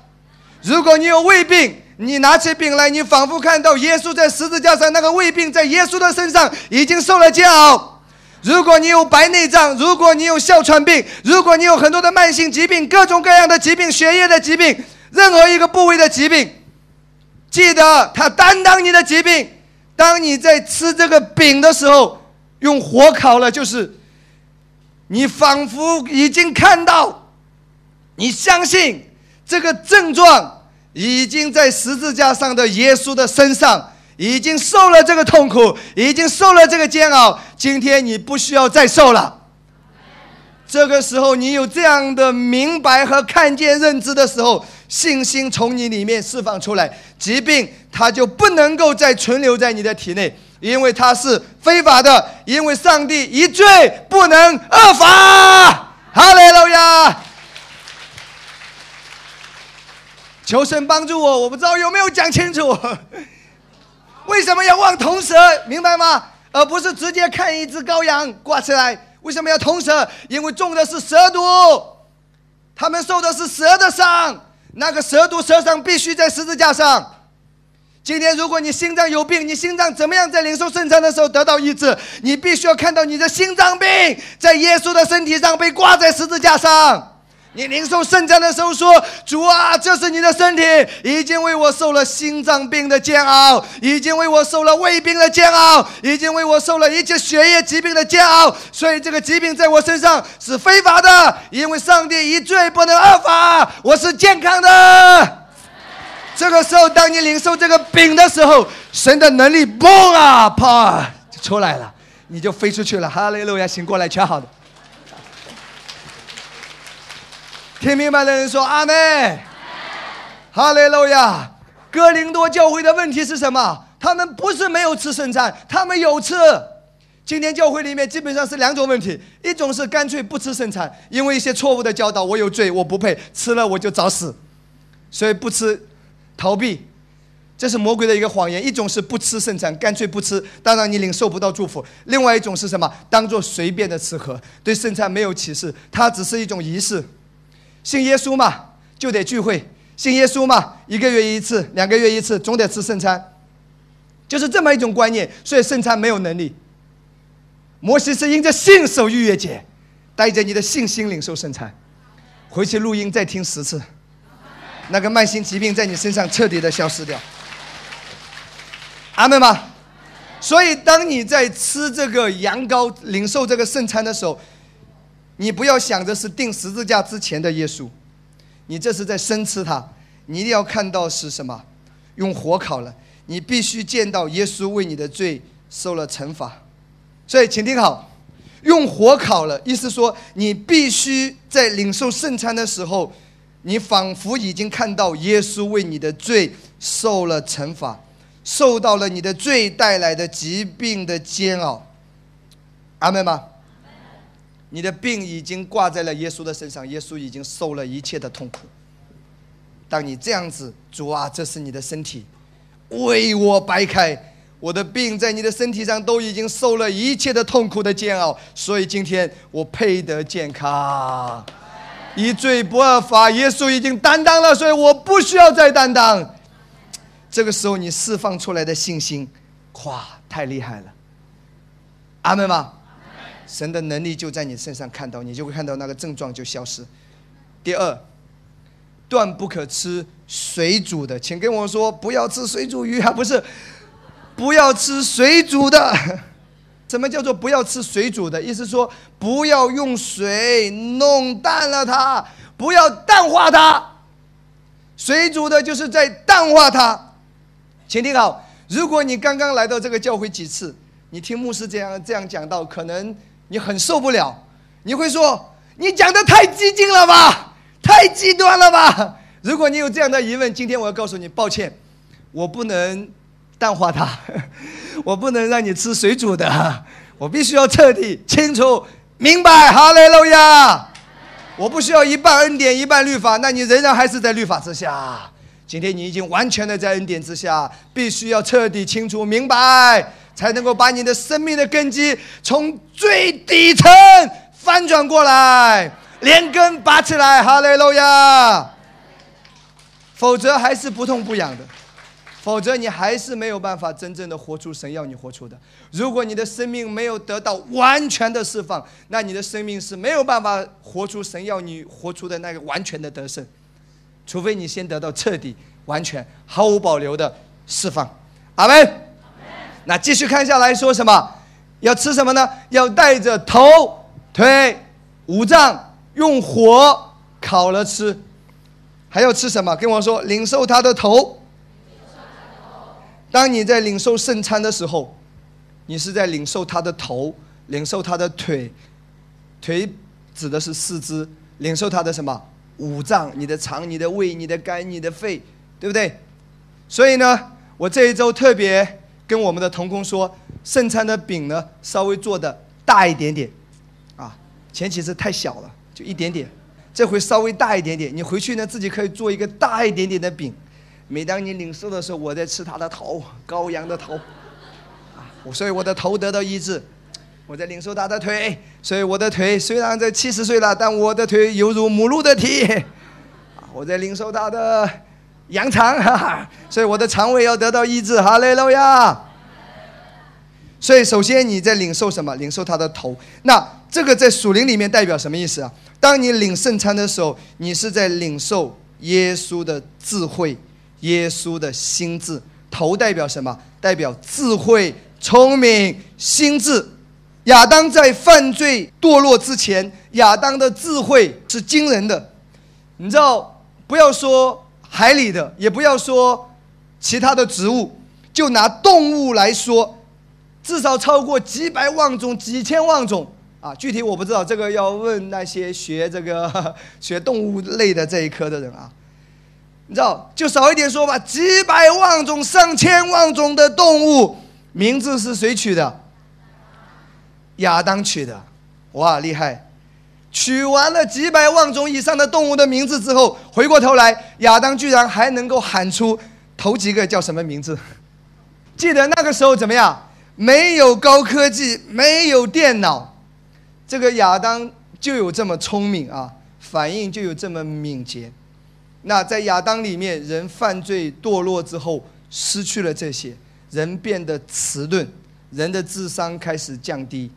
如果你有胃病，你拿起饼来，你仿佛看到耶稣在十字架上那个胃病在耶稣的身上已经受了煎熬。如果你有白内障，如果你有哮喘病，如果你有很多的慢性疾病，各种各样的疾病，血液的疾病，任何一个部位的疾病。记得他担当你的疾病。当你在吃这个饼的时候，用火烤了，就是你仿佛已经看到，你相信这个症状已经在十字架上的耶稣的身上已经受了这个痛苦，已经受了这个煎熬。今天你不需要再受了。这个时候，你有这样的明白和看见认知的时候。信心从你里面释放出来，疾病它就不能够再存留在你的体内，因为它是非法的，因为上帝一罪不能二罚。哈利路亚！求神帮助我，我不知道有没有讲清楚。为什么要望铜蛇？明白吗？而不是直接看一只羔羊挂起来？为什么要铜蛇？因为中的是蛇毒，他们受的是蛇的伤。那个蛇毒蛇伤必须在十字架上。今天，如果你心脏有病，你心脏怎么样在领受圣餐的时候得到医治？你必须要看到你的心脏病在耶稣的身体上被挂在十字架上。你领受圣餐的时候说：“主啊，这是你的身体，已经为我受了心脏病的煎熬，已经为我受了胃病的煎熬，已经为我受了一切血液疾病的煎熬。所以这个疾病在我身上是非法的，因为上帝一罪不能二罚，我是健康的。”这个时候，当你领受这个饼的时候，神的能力嘣啊啪就出来了，你就飞出去了。哈利路亚，醒过来，全好的。听明白的人说阿门，哈利路亚。哥林多教会的问题是什么？他们不是没有吃圣餐，他们有吃。今天教会里面基本上是两种问题：一种是干脆不吃圣餐，因为一些错误的教导，我有罪，我不配吃了我就找死，所以不吃，逃避，这是魔鬼的一个谎言。一种是不吃圣餐，干脆不吃，当然你领受不到祝福。另外一种是什么？当做随便的吃喝，对圣餐没有启示，它只是一种仪式。信耶稣嘛，就得聚会；信耶稣嘛，一个月一次、两个月一次，总得吃圣餐，就是这么一种观念。所以圣餐没有能力。摩西是因着信守逾越节，带着你的信心领受圣餐，回去录音再听十次，那个慢性疾病在你身上彻底的消失掉。阿门吗？所以当你在吃这个羊羔、领受这个圣餐的时候。你不要想着是钉十字架之前的耶稣，你这是在生吃他。你一定要看到是什么，用火烤了。你必须见到耶稣为你的罪受了惩罚。所以，请听好，用火烤了，意思说你必须在领受圣餐的时候，你仿佛已经看到耶稣为你的罪受了惩罚，受到了你的罪带来的疾病的煎熬。阿门吗？你的病已经挂在了耶稣的身上，耶稣已经受了一切的痛苦。当你这样子，主啊，这是你的身体，为我掰开，我的病在你的身体上都已经受了一切的痛苦的煎熬，所以今天我配得健康。一罪不二法，耶稣已经担当了，所以我不需要再担当。这个时候，你释放出来的信心，哇，太厉害了！阿门吗？神的能力就在你身上看到，你就会看到那个症状就消失。第二，断不可吃水煮的，请跟我说不要吃水煮鱼啊，不是，不要吃水煮的。什么叫做不要吃水煮的？意思说不要用水弄淡了它，不要淡化它。水煮的就是在淡化它。请听好，如果你刚刚来到这个教会几次，你听牧师这样这样讲到，可能。你很受不了，你会说你讲的太激进了吧，太极端了吧？如果你有这样的疑问，今天我要告诉你，抱歉，我不能淡化它，<laughs> 我不能让你吃水煮的，我必须要彻底清楚明白。哈雷路亚！我不需要一半恩典一半律法，那你仍然还是在律法之下。今天你已经完全的在恩典之下，必须要彻底清楚明白。才能够把你的生命的根基从最底层翻转过来，连根拔起来，哈雷路亚！否则还是不痛不痒的，否则你还是没有办法真正的活出神要你活出的。如果你的生命没有得到完全的释放，那你的生命是没有办法活出神要你活出的那个完全的得胜，除非你先得到彻底、完全、毫无保留的释放。阿门。那继续看下来说什么？要吃什么呢？要带着头、腿、五脏，用火烤了吃。还要吃什么？跟我说，领受他的头。当你在领受圣餐的时候，你是在领受他的头，领受他的腿。腿指的是四肢，领受他的什么？五脏，你的肠、你的胃、你的肝、你的肺，对不对？所以呢，我这一周特别。跟我们的童工说，圣餐的饼呢，稍微做的大一点点，啊，前几次太小了，就一点点，这回稍微大一点点。你回去呢，自己可以做一个大一点点的饼。每当你领受的时候，我在吃他的头，羔羊的头，啊，我所以我的头得到医治。我在领受他的腿，所以我的腿虽然在七十岁了，但我的腿犹如母鹿的蹄。啊，我在领受他的。羊肠，哈哈，所以我的肠胃要得到医治，哈利路亚。所以首先你在领受什么？领受他的头。那这个在属灵里面代表什么意思啊？当你领圣餐的时候，你是在领受耶稣的智慧，耶稣的心智。头代表什么？代表智慧、聪明、心智。亚当在犯罪堕落之前，亚当的智慧是惊人的。你知道，不要说。海里的也不要说其他的植物，就拿动物来说，至少超过几百万种、几千万种啊！具体我不知道，这个要问那些学这个学动物类的这一科的人啊。你知道，就少一点说吧，几百万种、上千万种的动物，名字是谁取的？亚当取的，哇，厉害！取完了几百万种以上的动物的名字之后，回过头来，亚当居然还能够喊出头几个叫什么名字？记得那个时候怎么样？没有高科技，没有电脑，这个亚当就有这么聪明啊，反应就有这么敏捷。那在亚当里面，人犯罪堕落之后，失去了这些，人变得迟钝，人的智商开始降低。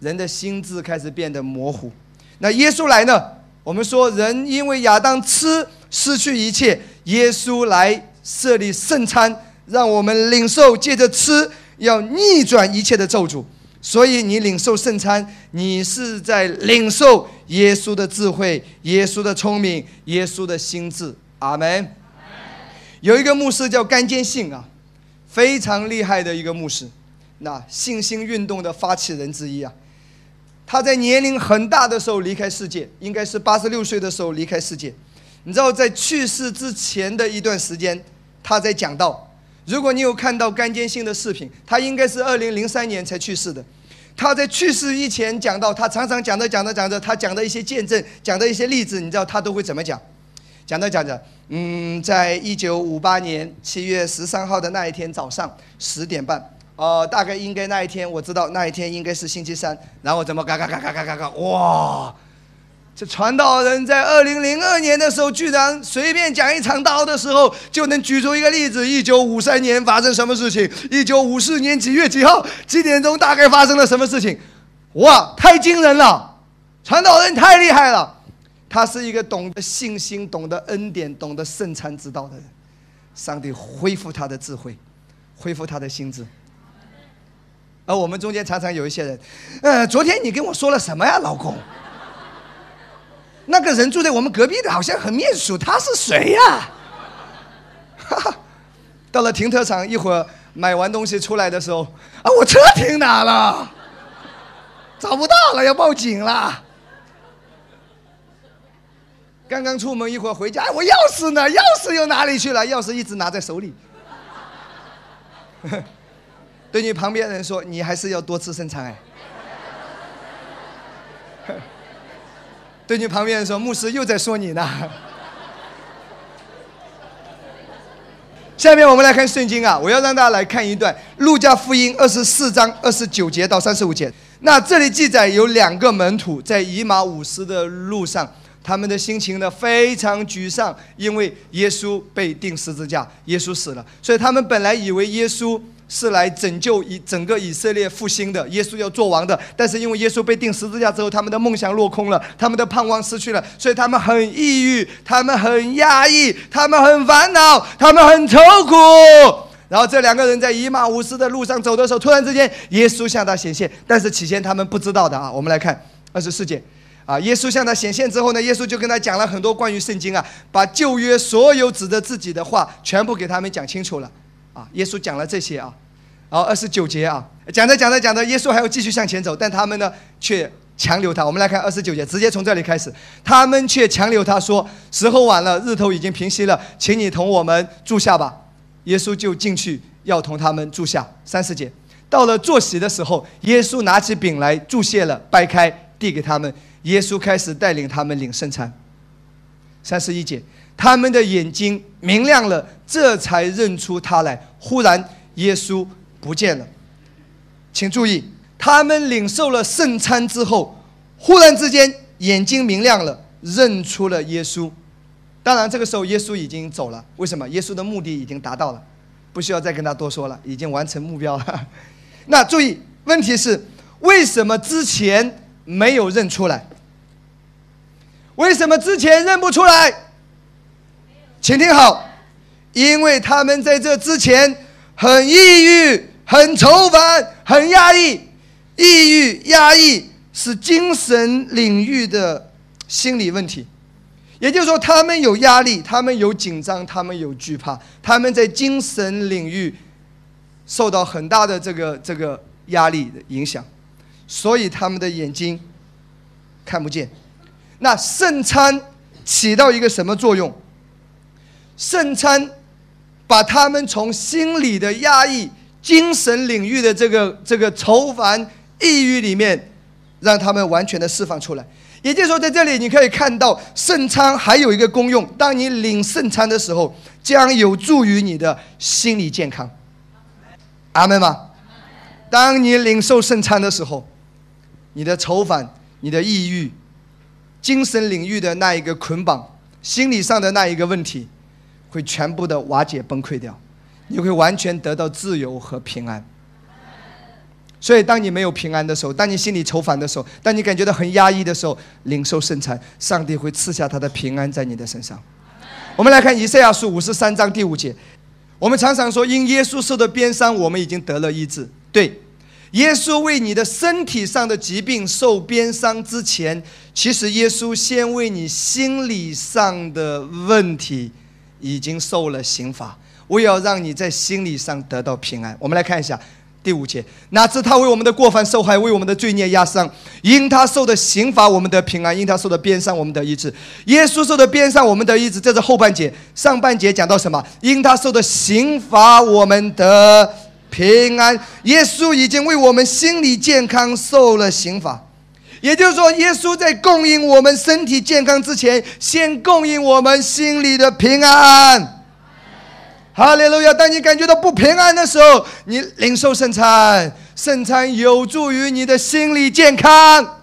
人的心智开始变得模糊，那耶稣来呢？我们说人因为亚当吃失去一切，耶稣来设立圣餐，让我们领受，借着吃要逆转一切的咒诅。所以你领受圣餐，你是在领受耶稣的智慧、耶稣的聪明、耶稣的心智。阿门。有一个牧师叫甘坚信啊，非常厉害的一个牧师，那信心运动的发起人之一啊。他在年龄很大的时候离开世界，应该是八十六岁的时候离开世界。你知道，在去世之前的一段时间，他在讲到，如果你有看到甘坚信的视频，他应该是二零零三年才去世的。他在去世以前讲到，他常常讲着讲着讲着，他讲的一些见证，讲的一些例子，你知道他都会怎么讲？讲着讲着，嗯，在一九五八年七月十三号的那一天早上十点半，呃，大概应该那一天我知道那一天应该是星期三，然后怎么嘎嘎嘎嘎嘎嘎，哇！这传道人在二零零二年的时候，居然随便讲一场道的时候，就能举出一个例子：一九五三年发生什么事情？一九五四年几月几号几点钟大概发生了什么事情？哇，太惊人了！传道人太厉害了，他是一个懂得信心、懂得恩典、懂得圣餐之道的人。上帝恢复他的智慧，恢复他的心智。而我们中间常常有一些人，呃，昨天你跟我说了什么呀，老公？那个人住在我们隔壁的，好像很面熟，他是谁呀？<laughs> 到了停车场，一会儿买完东西出来的时候，啊，我车停哪了？找不到了，要报警了。刚刚出门，一会儿回家，哎，我钥匙呢？钥匙又哪里去了？钥匙一直拿在手里。<laughs> 对你旁边人说，你还是要多吃生菜哎。<laughs> 对你旁边人说：“牧师又在说你呢。<laughs> ”下面我们来看圣经啊，我要让大家来看一段《路加福音》二十四章二十九节到三十五节。那这里记载有两个门徒在以马五斯的路上，他们的心情呢非常沮丧，因为耶稣被钉十字架，耶稣死了，所以他们本来以为耶稣。是来拯救以整个以色列复兴的，耶稣要做王的。但是因为耶稣被钉十字架之后，他们的梦想落空了，他们的盼望失去了，所以他们很抑郁，他们很压抑，他们很烦恼，他们很愁苦。然后这两个人在以马五斯的路上走的时候，突然之间耶稣向他显现，但是起先他们不知道的啊。我们来看二十四节，啊，耶稣向他显现之后呢，耶稣就跟他讲了很多关于圣经啊，把旧约所有指着自己的话全部给他们讲清楚了。耶稣讲了这些啊，然后二十九节啊，讲着讲着讲着，耶稣还要继续向前走，但他们呢却强留他。我们来看二十九节，直接从这里开始，他们却强留他说：“时候晚了，日头已经平息了，请你同我们住下吧。”耶稣就进去要同他们住下。三十节，到了坐席的时候，耶稣拿起饼来注谢了，掰开递给他们。耶稣开始带领他们领圣餐。三十一节。他们的眼睛明亮了，这才认出他来。忽然，耶稣不见了。请注意，他们领受了圣餐之后，忽然之间眼睛明亮了，认出了耶稣。当然，这个时候耶稣已经走了。为什么？耶稣的目的已经达到了，不需要再跟他多说了，已经完成目标了。<laughs> 那注意，问题是为什么之前没有认出来？为什么之前认不出来？请听好，因为他们在这之前很抑郁、很愁烦、很压抑。抑郁、压抑是精神领域的心理问题，也就是说，他们有压力，他们有紧张，他们有惧怕，他们在精神领域受到很大的这个这个压力的影响，所以他们的眼睛看不见。那圣餐起到一个什么作用？圣餐把他们从心理的压抑、精神领域的这个这个愁烦、抑郁里面，让他们完全的释放出来。也就是说，在这里你可以看到，圣餐还有一个功用：当你领圣餐的时候，将有助于你的心理健康。阿门吗？当你领受圣餐的时候，你的愁烦、你的抑郁、精神领域的那一个捆绑、心理上的那一个问题。会全部的瓦解崩溃掉，你会完全得到自由和平安。所以，当你没有平安的时候，当你心里愁烦的时候，当你感觉到很压抑的时候，领受圣餐，上帝会赐下他的平安在你的身上。我们来看以赛亚书五十三章第五节，我们常常说，因耶稣受的鞭伤，我们已经得了医治。对，耶稣为你的身体上的疾病受鞭伤之前，其实耶稣先为你心理上的问题。已经受了刑罚，我要让你在心理上得到平安。我们来看一下第五节，哪知他为我们的过犯受害，为我们的罪孽压伤，因他受的刑罚，我们得平安；因他受的鞭伤，我们得医治。耶稣受的鞭伤，我们得医治。这是后半节，上半节讲到什么？因他受的刑罚，我们得平安。耶稣已经为我们心理健康受了刑罚，也就是说，耶稣在供应我们身体健康之前，先供应我们心里的平安。哈利路亚！当你感觉到不平安的时候，你领受圣餐，圣餐有助于你的心理健康。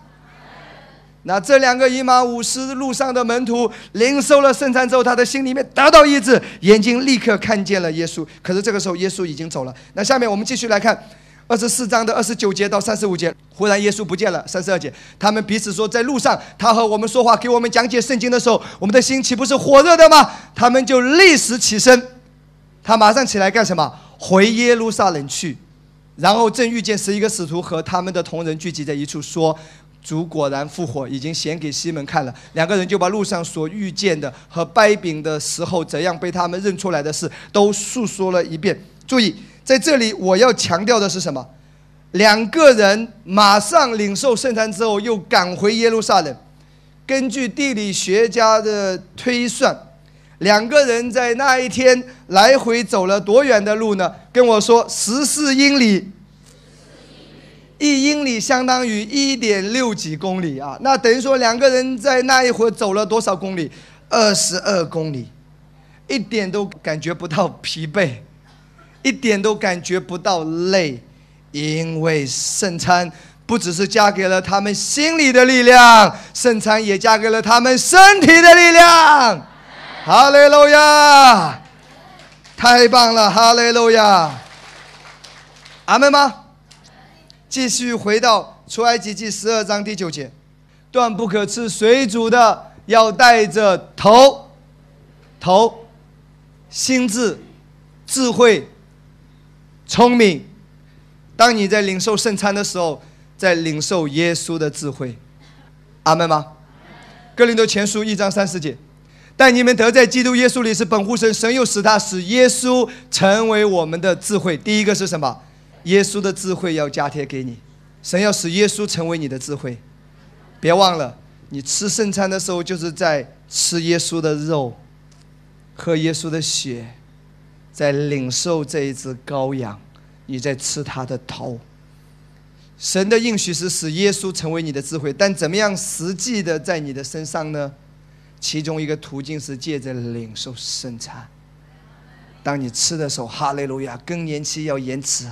那这两个以马五斯路上的门徒领受了圣餐之后，他的心里面得到医治，眼睛立刻看见了耶稣。可是这个时候，耶稣已经走了。那下面我们继续来看二十四章的二十九节到三十五节。忽然耶稣不见了。三十二节，他们彼此说，在路上他和我们说话，给我们讲解圣经的时候，我们的心岂不是火热的吗？他们就立时起身。他马上起来干什么？回耶路撒冷去，然后正遇见十一个使徒和他们的同人聚集在一处，说：“主果然复活，已经显给西门看了。”两个人就把路上所遇见的和掰饼的时候怎样被他们认出来的事都述说了一遍。注意，在这里我要强调的是什么？两个人马上领受圣餐之后，又赶回耶路撒冷。根据地理学家的推算。两个人在那一天来回走了多远的路呢？跟我说十四英里，一英里相当于一点六几公里啊！那等于说两个人在那一会儿走了多少公里？二十二公里，一点都感觉不到疲惫，一点都感觉不到累，因为圣餐不只是加给了他们心里的力量，圣餐也加给了他们身体的力量。哈利路亚，太棒了！哈利路亚，阿门吗？继续回到出埃及记十二章第九节，断不可吃水煮的，要带着头、头、心智、智慧、聪明。当你在领受圣餐的时候，在领受耶稣的智慧，阿门吗？哥林多前书一章三十节。但你们得在基督耶稣里是本乎神，神又使他使耶稣成为我们的智慧。第一个是什么？耶稣的智慧要加贴给你，神要使耶稣成为你的智慧。别忘了，你吃圣餐的时候就是在吃耶稣的肉，喝耶稣的血，在领受这一只羔羊，你在吃它的头。神的应许是使耶稣成为你的智慧，但怎么样实际的在你的身上呢？其中一个途径是借着领受圣餐。当你吃的时候，哈利路亚，更年期要延迟；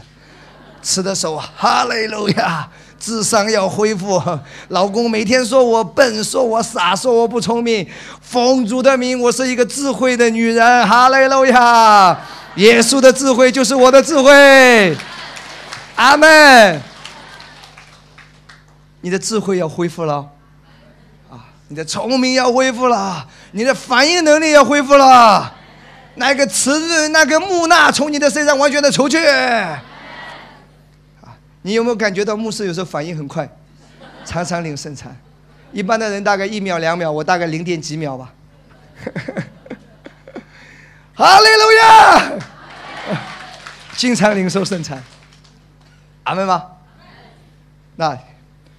吃的时候，哈利路亚，智商要恢复。老公每天说我笨，说我傻，说我不聪明。奉主的名，我是一个智慧的女人，哈利路亚。耶稣的智慧就是我的智慧。阿门。你的智慧要恢复了。啊你的聪明要恢复了，你的反应能力要恢复了，那个词、那个木讷从你的身上完全的出去。啊，你有没有感觉到牧师有时候反应很快，常常领圣餐，一般的人大概一秒两秒，我大概零点几秒吧。呵呵哈利路亚，经常领受圣餐，阿门吗？那。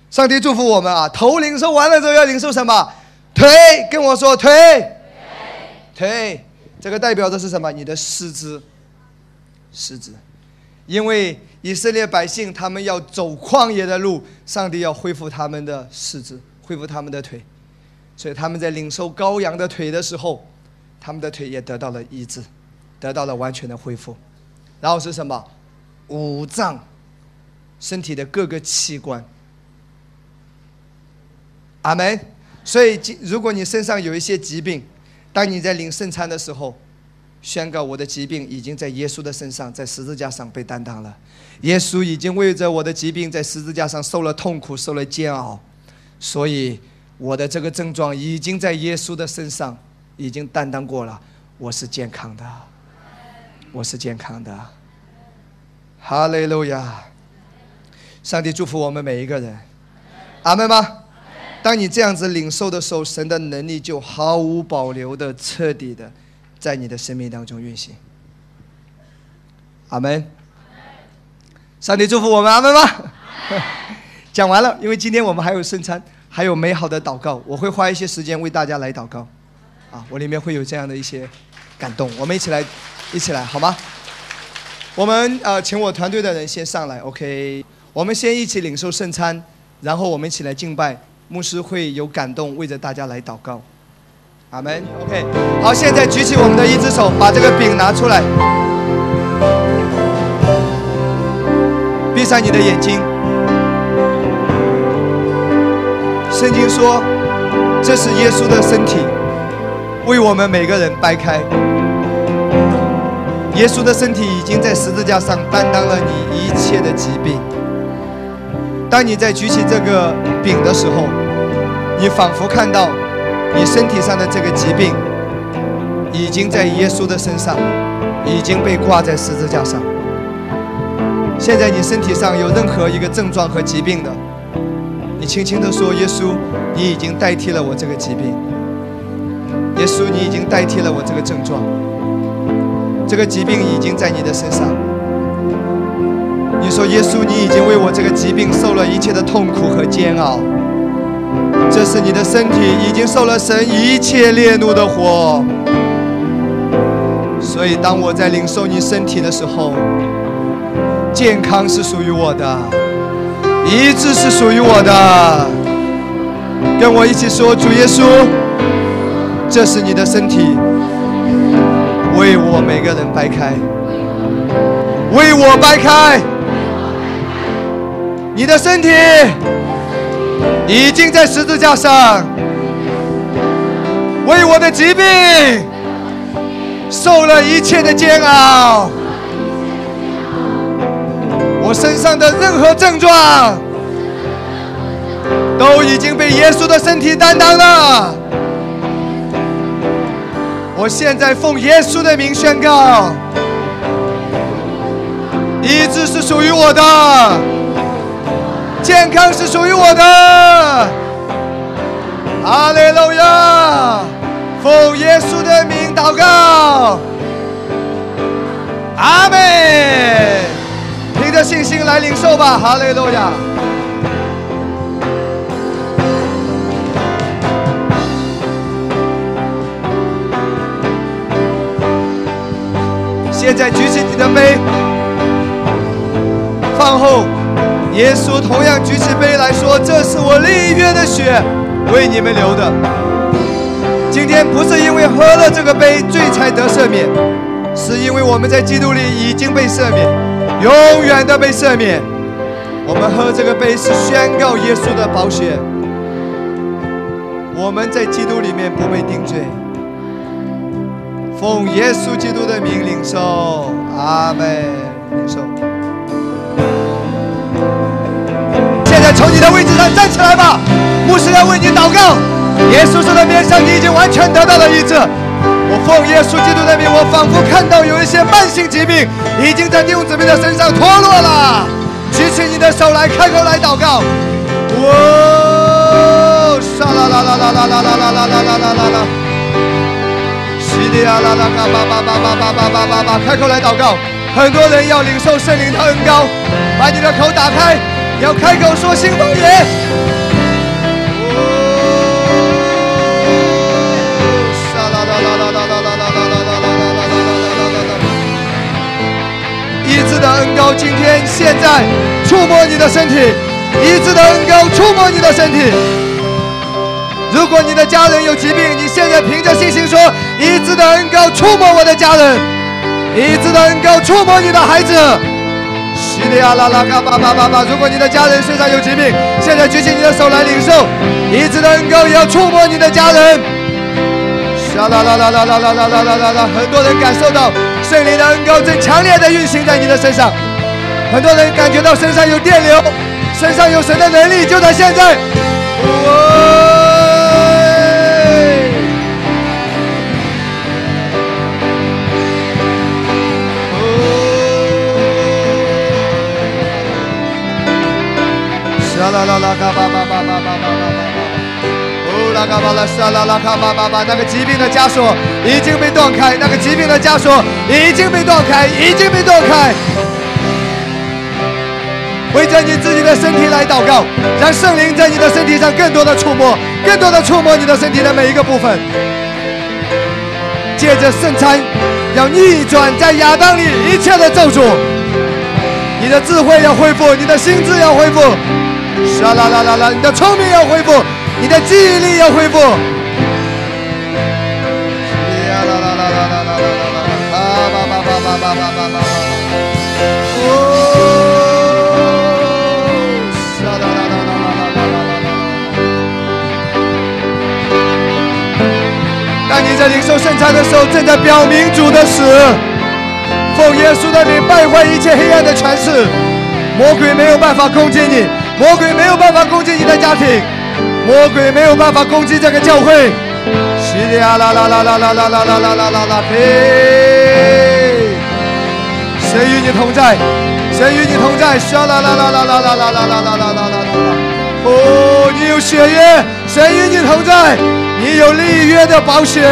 上帝祝福我们啊！头领受完了之后要领受什么？腿，跟我说腿。腿，这个代表的是什么？你的四肢。四肢，因为以色列百姓他们要走旷野的路，上帝要恢复他们的四肢，恢复他们的腿，所以他们在领受羔羊的腿的时候，他们的腿也得到了医治，得到了完全的恢复。然后是什么？五脏，身体的各个器官。阿门。所以，如果你身上有一些疾病，当你在领圣餐的时候，宣告我的疾病已经在耶稣的身上，在十字架上被担当了。耶稣已经为着我的疾病在十字架上受了痛苦，受了煎熬，所以我的这个症状已经在耶稣的身上已经担当过了。我是健康的，我是健康的。哈利路亚！上帝祝福我们每一个人。阿门吗？当你这样子领受的时候，神的能力就毫无保留的、彻底的，在你的生命当中运行。阿门。上帝祝福我们，阿门吗？讲完了，因为今天我们还有圣餐，还有美好的祷告，我会花一些时间为大家来祷告。啊，我里面会有这样的一些感动，我们一起来，一起来，好吗？我们呃，请我团队的人先上来，OK。我们先一起领受圣餐，然后我们一起来敬拜。牧师会有感动，为着大家来祷告。阿门。OK。好，现在举起我们的一只手，把这个饼拿出来，闭上你的眼睛。圣经说，这是耶稣的身体，为我们每个人掰开。耶稣的身体已经在十字架上担当了你一切的疾病。当你在举起这个饼的时候，你仿佛看到你身体上的这个疾病已经在耶稣的身上已经被挂在十字架上。现在你身体上有任何一个症状和疾病的，你轻轻地说：“耶稣，你已经代替了我这个疾病。耶稣，你已经代替了我这个症状。这个疾病已经在你的身上。你说：耶稣，你已经为我这个疾病受了一切的痛苦和煎熬。这是你的身体已经受了神一切烈怒的火。所以，当我在领受你身体的时候，健康是属于我的。”医治是属于我的，跟我一起说：主耶稣，这是你的身体，为我每个人掰开，为我掰开，你的身体已经在十字架上，为我的疾病受了一切的煎熬。我身上的任何症状，都已经被耶稣的身体担当了。我现在奉耶稣的名宣告：医治是属于我的，健康是属于我的。阿利路亚！奉耶稣的名祷告。阿门。的信心来领受吧，哈利路亚！现在举起你的杯，饭后，耶稣同样举起杯来说：“这是我立约的血，为你们流的。今天不是因为喝了这个杯罪才得赦免，是因为我们在基督里已经被赦免。”永远的被赦免。我们喝这个杯是宣告耶稣的宝血。我们在基督里面不被定罪。奉耶稣基督的名领受，阿门。领受。现在从你的位置上站起来吧，牧师要为你祷告。耶稣说的面上，你已经完全得到了医治。我奉耶稣基督的名，我仿佛看到有一些慢性疾病已经在弟兄姊妹的身上脱落了。举起你的手来，开口来祷告。哦，沙啦啦啦啦啦啦啦啦啦啦啦啦啦！西利亚啦啦嘎巴巴巴巴巴巴巴巴巴，开口来祷告。很多人要领受圣灵的恩膏，把你的口打开，要开口说新方言。医治的恩膏，今天现在触摸你的身体。医治的恩膏触摸你的身体。如果你的家人有疾病，你现：医治的恩膏触摸我的家人。医治的恩膏触摸你的孩子。西利亚拉拉嘎巴巴巴巴。如果你的家人身上有疾病，现在举起你的手来领受。医治的恩膏也要触摸你的家人。啦啦啦啦啦啦啦啦啦啦啦！很多人感受到圣灵的恩膏正强烈的运行在你的身上，很多人感觉到身上有电流，身上有神的能力，就在现在。啦啦啦啦嘎巴巴巴巴巴巴巴。拉卡巴拉沙拉拉卡巴巴巴，那个疾病的枷锁已经被断开，那个疾病的枷锁已经被断开，已经被断开。围着你自己的身体来祷告，让圣灵在你的身体上更多的触摸，更多的触摸你的身体的每一个部分。借着圣餐，要逆转在亚当里一切的咒诅。你的智慧要恢复，你的心智要恢复，沙啦啦啦啦，你的聪明要恢复，你的记忆力要恢复。呀啦啦啦啦啦啦啦啦啦，啊吧吧吧吧吧吧吧吧。哦，沙啦啦啦啦啦啦啦啦啦。当你在领受圣餐的时候，正在表明主的死。奉耶稣的名败坏一切黑暗的权势，魔鬼没有办法攻击你，魔鬼没有办法攻击你的家庭，魔鬼没有办法攻击这个教会。西里啊啦啦啦啦啦啦啦啦啦啦啦啦嘿！神与你同在，神与你同在，沙啦啦啦啦啦啦啦啦啦啦啦啦啦啦！哦，你有血约，神与你同在，你有立约的保险。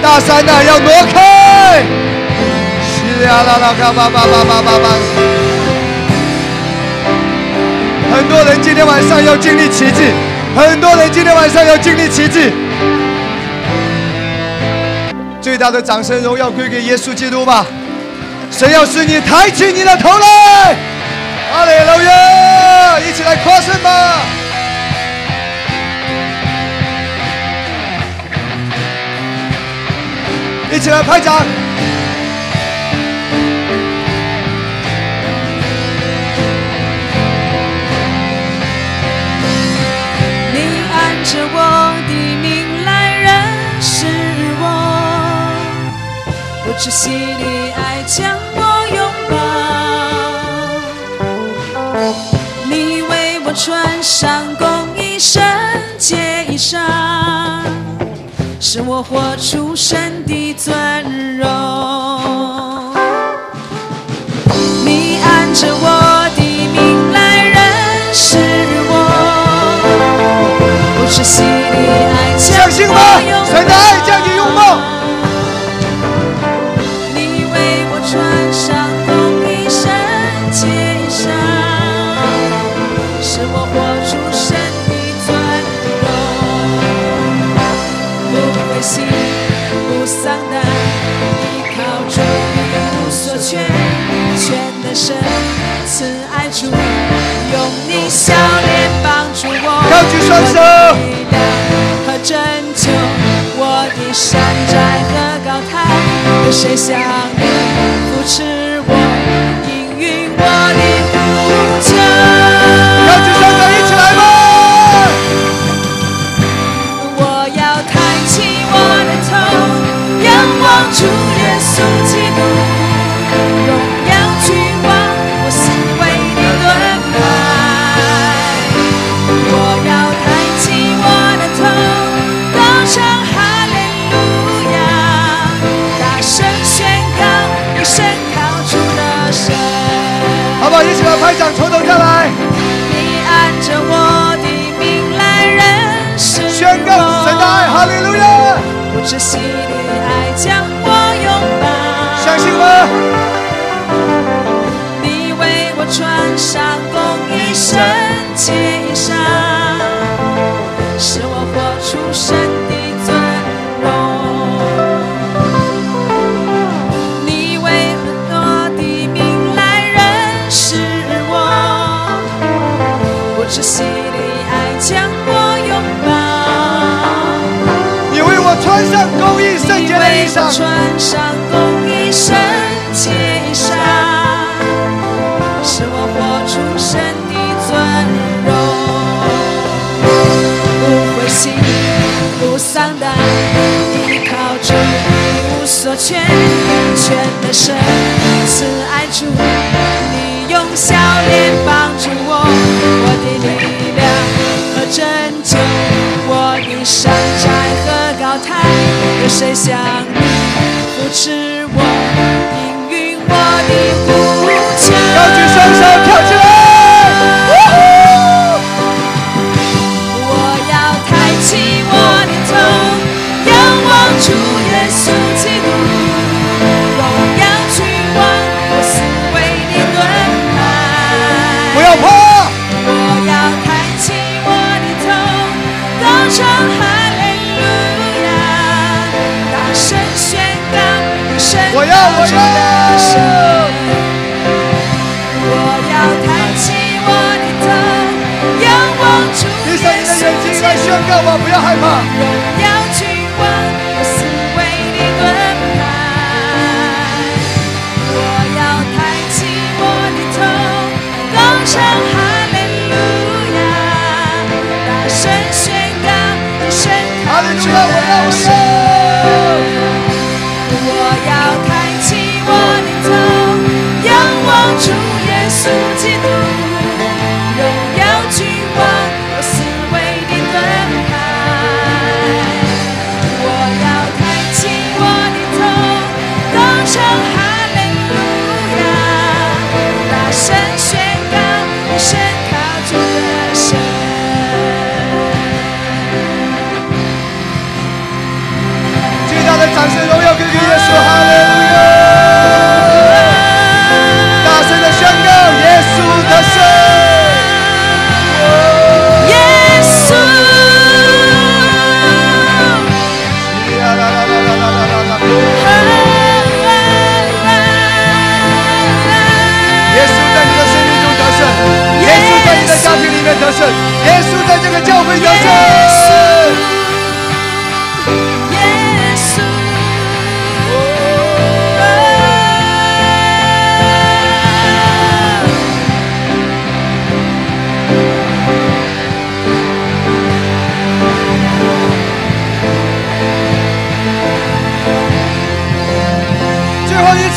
大山呐，要挪开！西呀啦啦嘎巴巴巴巴巴巴！很多人今天晚上要经历奇迹，很多人今天晚上要经历奇迹。最大的掌声荣耀归给耶稣基督吧！神要使你抬起你的头来，阿里路亚！一起来夸胜吧！一起来拍掌。着我的命来认识我，不窒息的爱将我拥抱。你为我穿上公义圣洁衣裳，使我活出神的尊荣。你按着我相信吗我拥？神的爱将你拥抱。你为我穿上公义圣洁衣裳，使我活出神的尊荣。不灰心，不丧胆，依靠主一无所缺，全能神双手力量和拯救，我的山寨和高台，有谁像你？扶持我，应允我的 hoje sim. 圣洁的衣为我裳，穿上公义圣洁衣裳，使我活出神的尊荣。不灰心，不丧胆，依靠主一无所缺，全的神慈爱主，你用笑脸帮助我，我的力量和拯救，我的山寨和高台，有谁想你扶持我，命运我的呼求？高举双手，再宣告吧，不要害怕。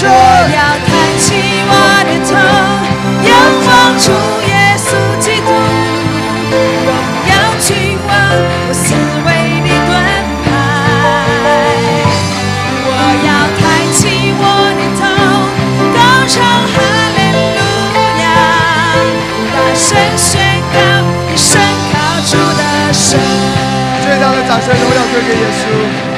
我要抬起我的头，仰望主耶稣基督，要耀归我，是为你盾牌。我要抬起我的头，高唱哈利路亚，大声宣告，一生靠主得胜。最大的掌声，荣耀归给耶稣。